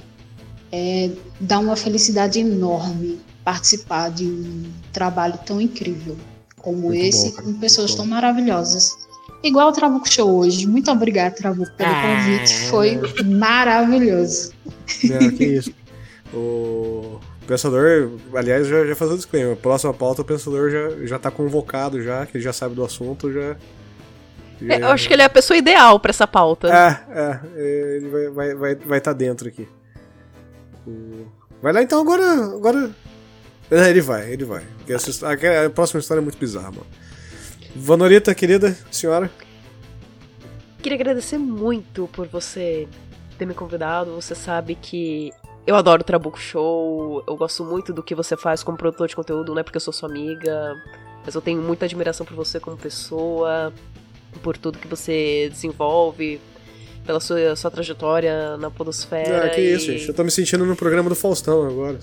é, dá uma felicidade enorme participar de um trabalho tão incrível como Muito esse, bom, com pessoas tão maravilhosas. Igual o Trabuco Show hoje. Muito obrigada, Trabuco, pelo ah, convite. Foi maravilhoso. É, que isso. O Pensador, aliás, já, já faz o disclaimer. Próxima pauta, o Pensador já, já tá convocado, já, que ele já sabe do assunto, já. É, eu acho que ele é a pessoa ideal para essa pauta. É, é, ele vai estar vai, vai, vai tá dentro aqui. Vai lá então agora. agora... É, ele vai, ele vai. Essa, a, a, próxima história é muito bizarra, mano. Vanorita, querida senhora. Queria agradecer muito por você ter me convidado. Você sabe que eu adoro o Trabuco Show, eu gosto muito do que você faz como produtor de conteúdo, não é porque eu sou sua amiga, mas eu tenho muita admiração por você como pessoa, por tudo que você desenvolve, pela sua, sua trajetória na podosfera. Ah, que e... isso, gente. Eu tô me sentindo no programa do Faustão agora.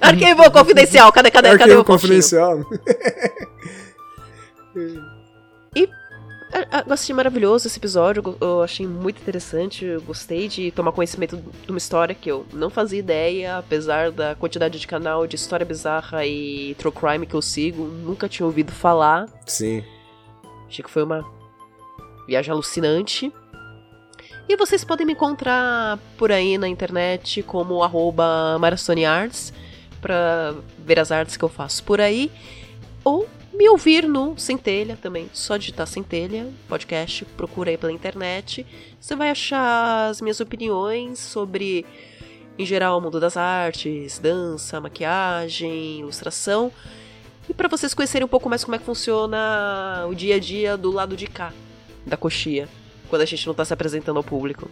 Arquivo confidencial, cadê, cadê, Arquivo cadê o confidencial. e eu achei maravilhoso esse episódio, eu achei muito interessante, eu gostei de tomar conhecimento de uma história que eu não fazia ideia, apesar da quantidade de canal de história bizarra e true crime que eu sigo, nunca tinha ouvido falar. Sim. Achei que foi uma viagem alucinante. E vocês podem me encontrar por aí na internet como arroba Arts para ver as artes que eu faço por aí. Ou me ouvir no Centelha também. Só digitar Centelha, podcast, procura aí pela internet. Você vai achar as minhas opiniões sobre, em geral, o mundo das artes, dança, maquiagem, ilustração. E para vocês conhecerem um pouco mais como é que funciona o dia a dia do lado de cá da coxia, quando a gente não tá se apresentando ao público.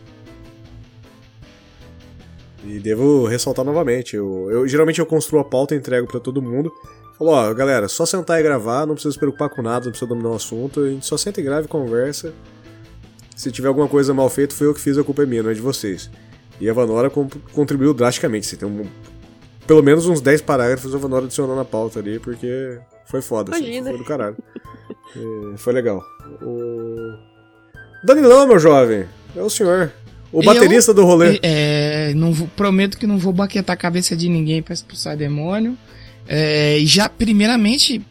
E devo ressaltar novamente, eu, eu geralmente eu construo a pauta e entrego para todo mundo. Falou, ó, galera, só sentar e gravar, não precisa se preocupar com nada, não precisa dominar o assunto, a gente só senta e grava e conversa. Se tiver alguma coisa mal feita, foi eu que fiz, a culpa é minha, não é de vocês. E a Vanora contribuiu drasticamente, você tem um, pelo menos uns 10 parágrafos Vanora adicionou na pauta ali, porque foi foda, assim, foi do caralho. e, foi legal. O... Danilão, meu jovem, é o senhor. O baterista eu, do rolê. É, não vou, prometo que não vou baquetar a cabeça de ninguém pra expulsar demônio. É, já, primeiramente,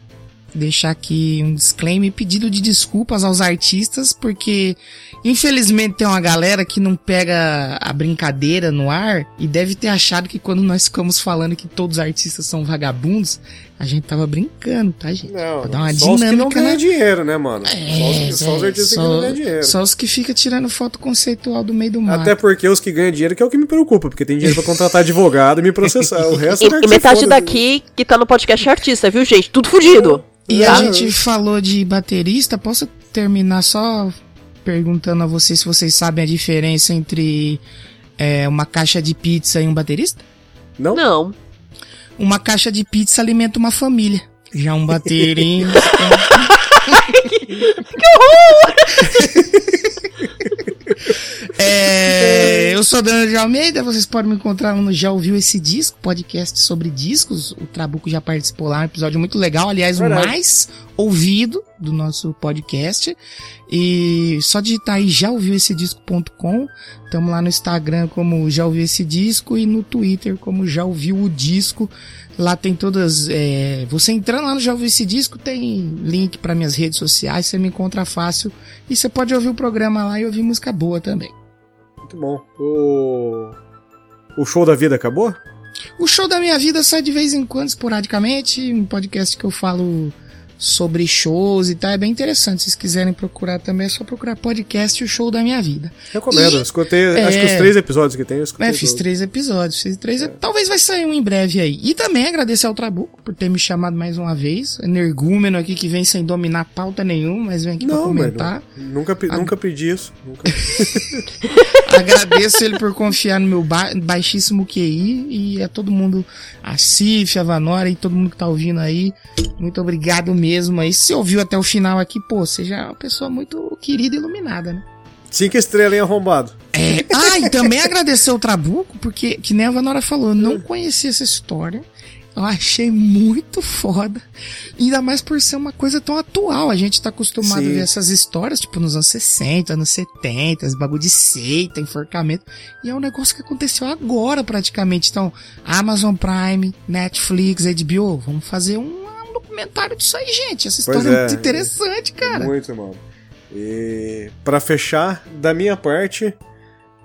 deixar aqui um disclaimer, pedido de desculpas aos artistas, porque infelizmente tem uma galera que não pega a brincadeira no ar e deve ter achado que quando nós ficamos falando que todos os artistas são vagabundos, a gente tava brincando, tá, gente? Não, pra dar uma só dinâmica. Os que não ganham dinheiro, né, mano? É, só, os, só os artistas só, que não ganham dinheiro. Só os que ficam tirando foto conceitual do meio do mar. Até porque os que ganham dinheiro que é o que me preocupa, porque tem dinheiro pra contratar advogado e me processar. O resto é E metade daqui que tá no podcast é artista, viu, gente? Tudo fudido. E a gente falou de baterista, posso terminar só perguntando a vocês se vocês sabem a diferença entre é, uma caixa de pizza e um baterista? Não. Não. Uma caixa de pizza alimenta uma família. Já um baterinho. que horror! É, eu sou Daniel de Almeida, vocês podem me encontrar no Já Ouviu Esse Disco, podcast sobre discos. O Trabuco já participou lá, um episódio muito legal, aliás, o mais ouvido do nosso podcast. E só digitar aí já ouviu esse disco.com. Estamos lá no Instagram como já ouviu esse disco e no Twitter como já ouviu o disco. Lá tem todas. É, você entrando lá no Já Ouviu Esse Disco, tem link para minhas redes sociais, você me encontra fácil. E você pode ouvir o programa lá e ouvir música boa também. Muito bom. O, o show da vida acabou? O show da minha vida sai de vez em quando, esporadicamente. Um podcast que eu falo sobre shows e tal. É bem interessante. Se vocês quiserem procurar também, é só procurar podcast O Show da Minha Vida. Recomendo. E, escutei, é, acho que os três episódios que tem, eu escutei. É, fiz três episódios. Fiz três, é. Talvez vai sair um em breve aí. E também agradecer ao Trabuco por ter me chamado mais uma vez. Energúmeno aqui que vem sem dominar pauta nenhuma, mas vem aqui Não, pra comentar. Mano, nunca, nunca pedi isso. Nunca... Agradeço ele por confiar no meu ba baixíssimo QI e a todo mundo, a Cif, a Vanora e todo mundo que tá ouvindo aí. Muito obrigado mesmo aí. Se ouviu até o final aqui, pô, você já é uma pessoa muito querida e iluminada, né? Cinco estrelas em arrombado. É, ah, e também agradecer o Trabuco, porque, que nem a Vanora falou, não conhecia essa história. Eu achei muito foda. Ainda mais por ser uma coisa tão atual. A gente tá acostumado Sim. a ver essas histórias, tipo, nos anos 60, anos 70, esse bagulho de seita, enforcamento. E é um negócio que aconteceu agora, praticamente. Então, Amazon Prime, Netflix, HBO, vamos fazer um documentário disso aí, gente. Essa história é, é, muito interessante, cara. Muito, mano. E para fechar, da minha parte,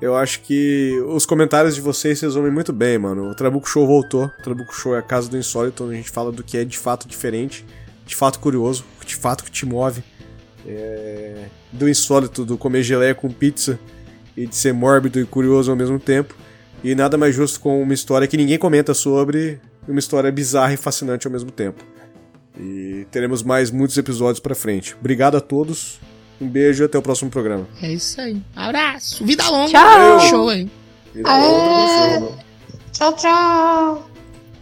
eu acho que os comentários de vocês resumem muito bem, mano. O Trabuco Show voltou. O Trabuco Show é a casa do insólito, onde a gente fala do que é de fato diferente, de fato curioso, de fato que te move. É... Do insólito, do comer geleia com pizza e de ser mórbido e curioso ao mesmo tempo. E nada mais justo com uma história que ninguém comenta sobre, uma história bizarra e fascinante ao mesmo tempo. E teremos mais muitos episódios pra frente. Obrigado a todos. Um beijo e até o próximo programa. É isso aí. Abraço. Vida longa. Tchau. Show aí. Vida longa. Tchau, tchau.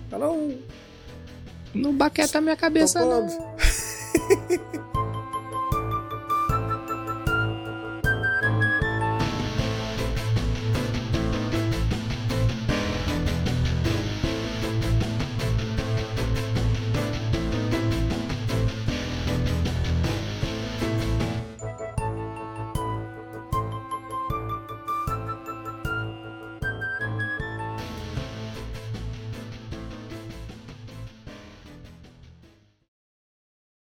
Falou. Não baqueta minha cabeça, não.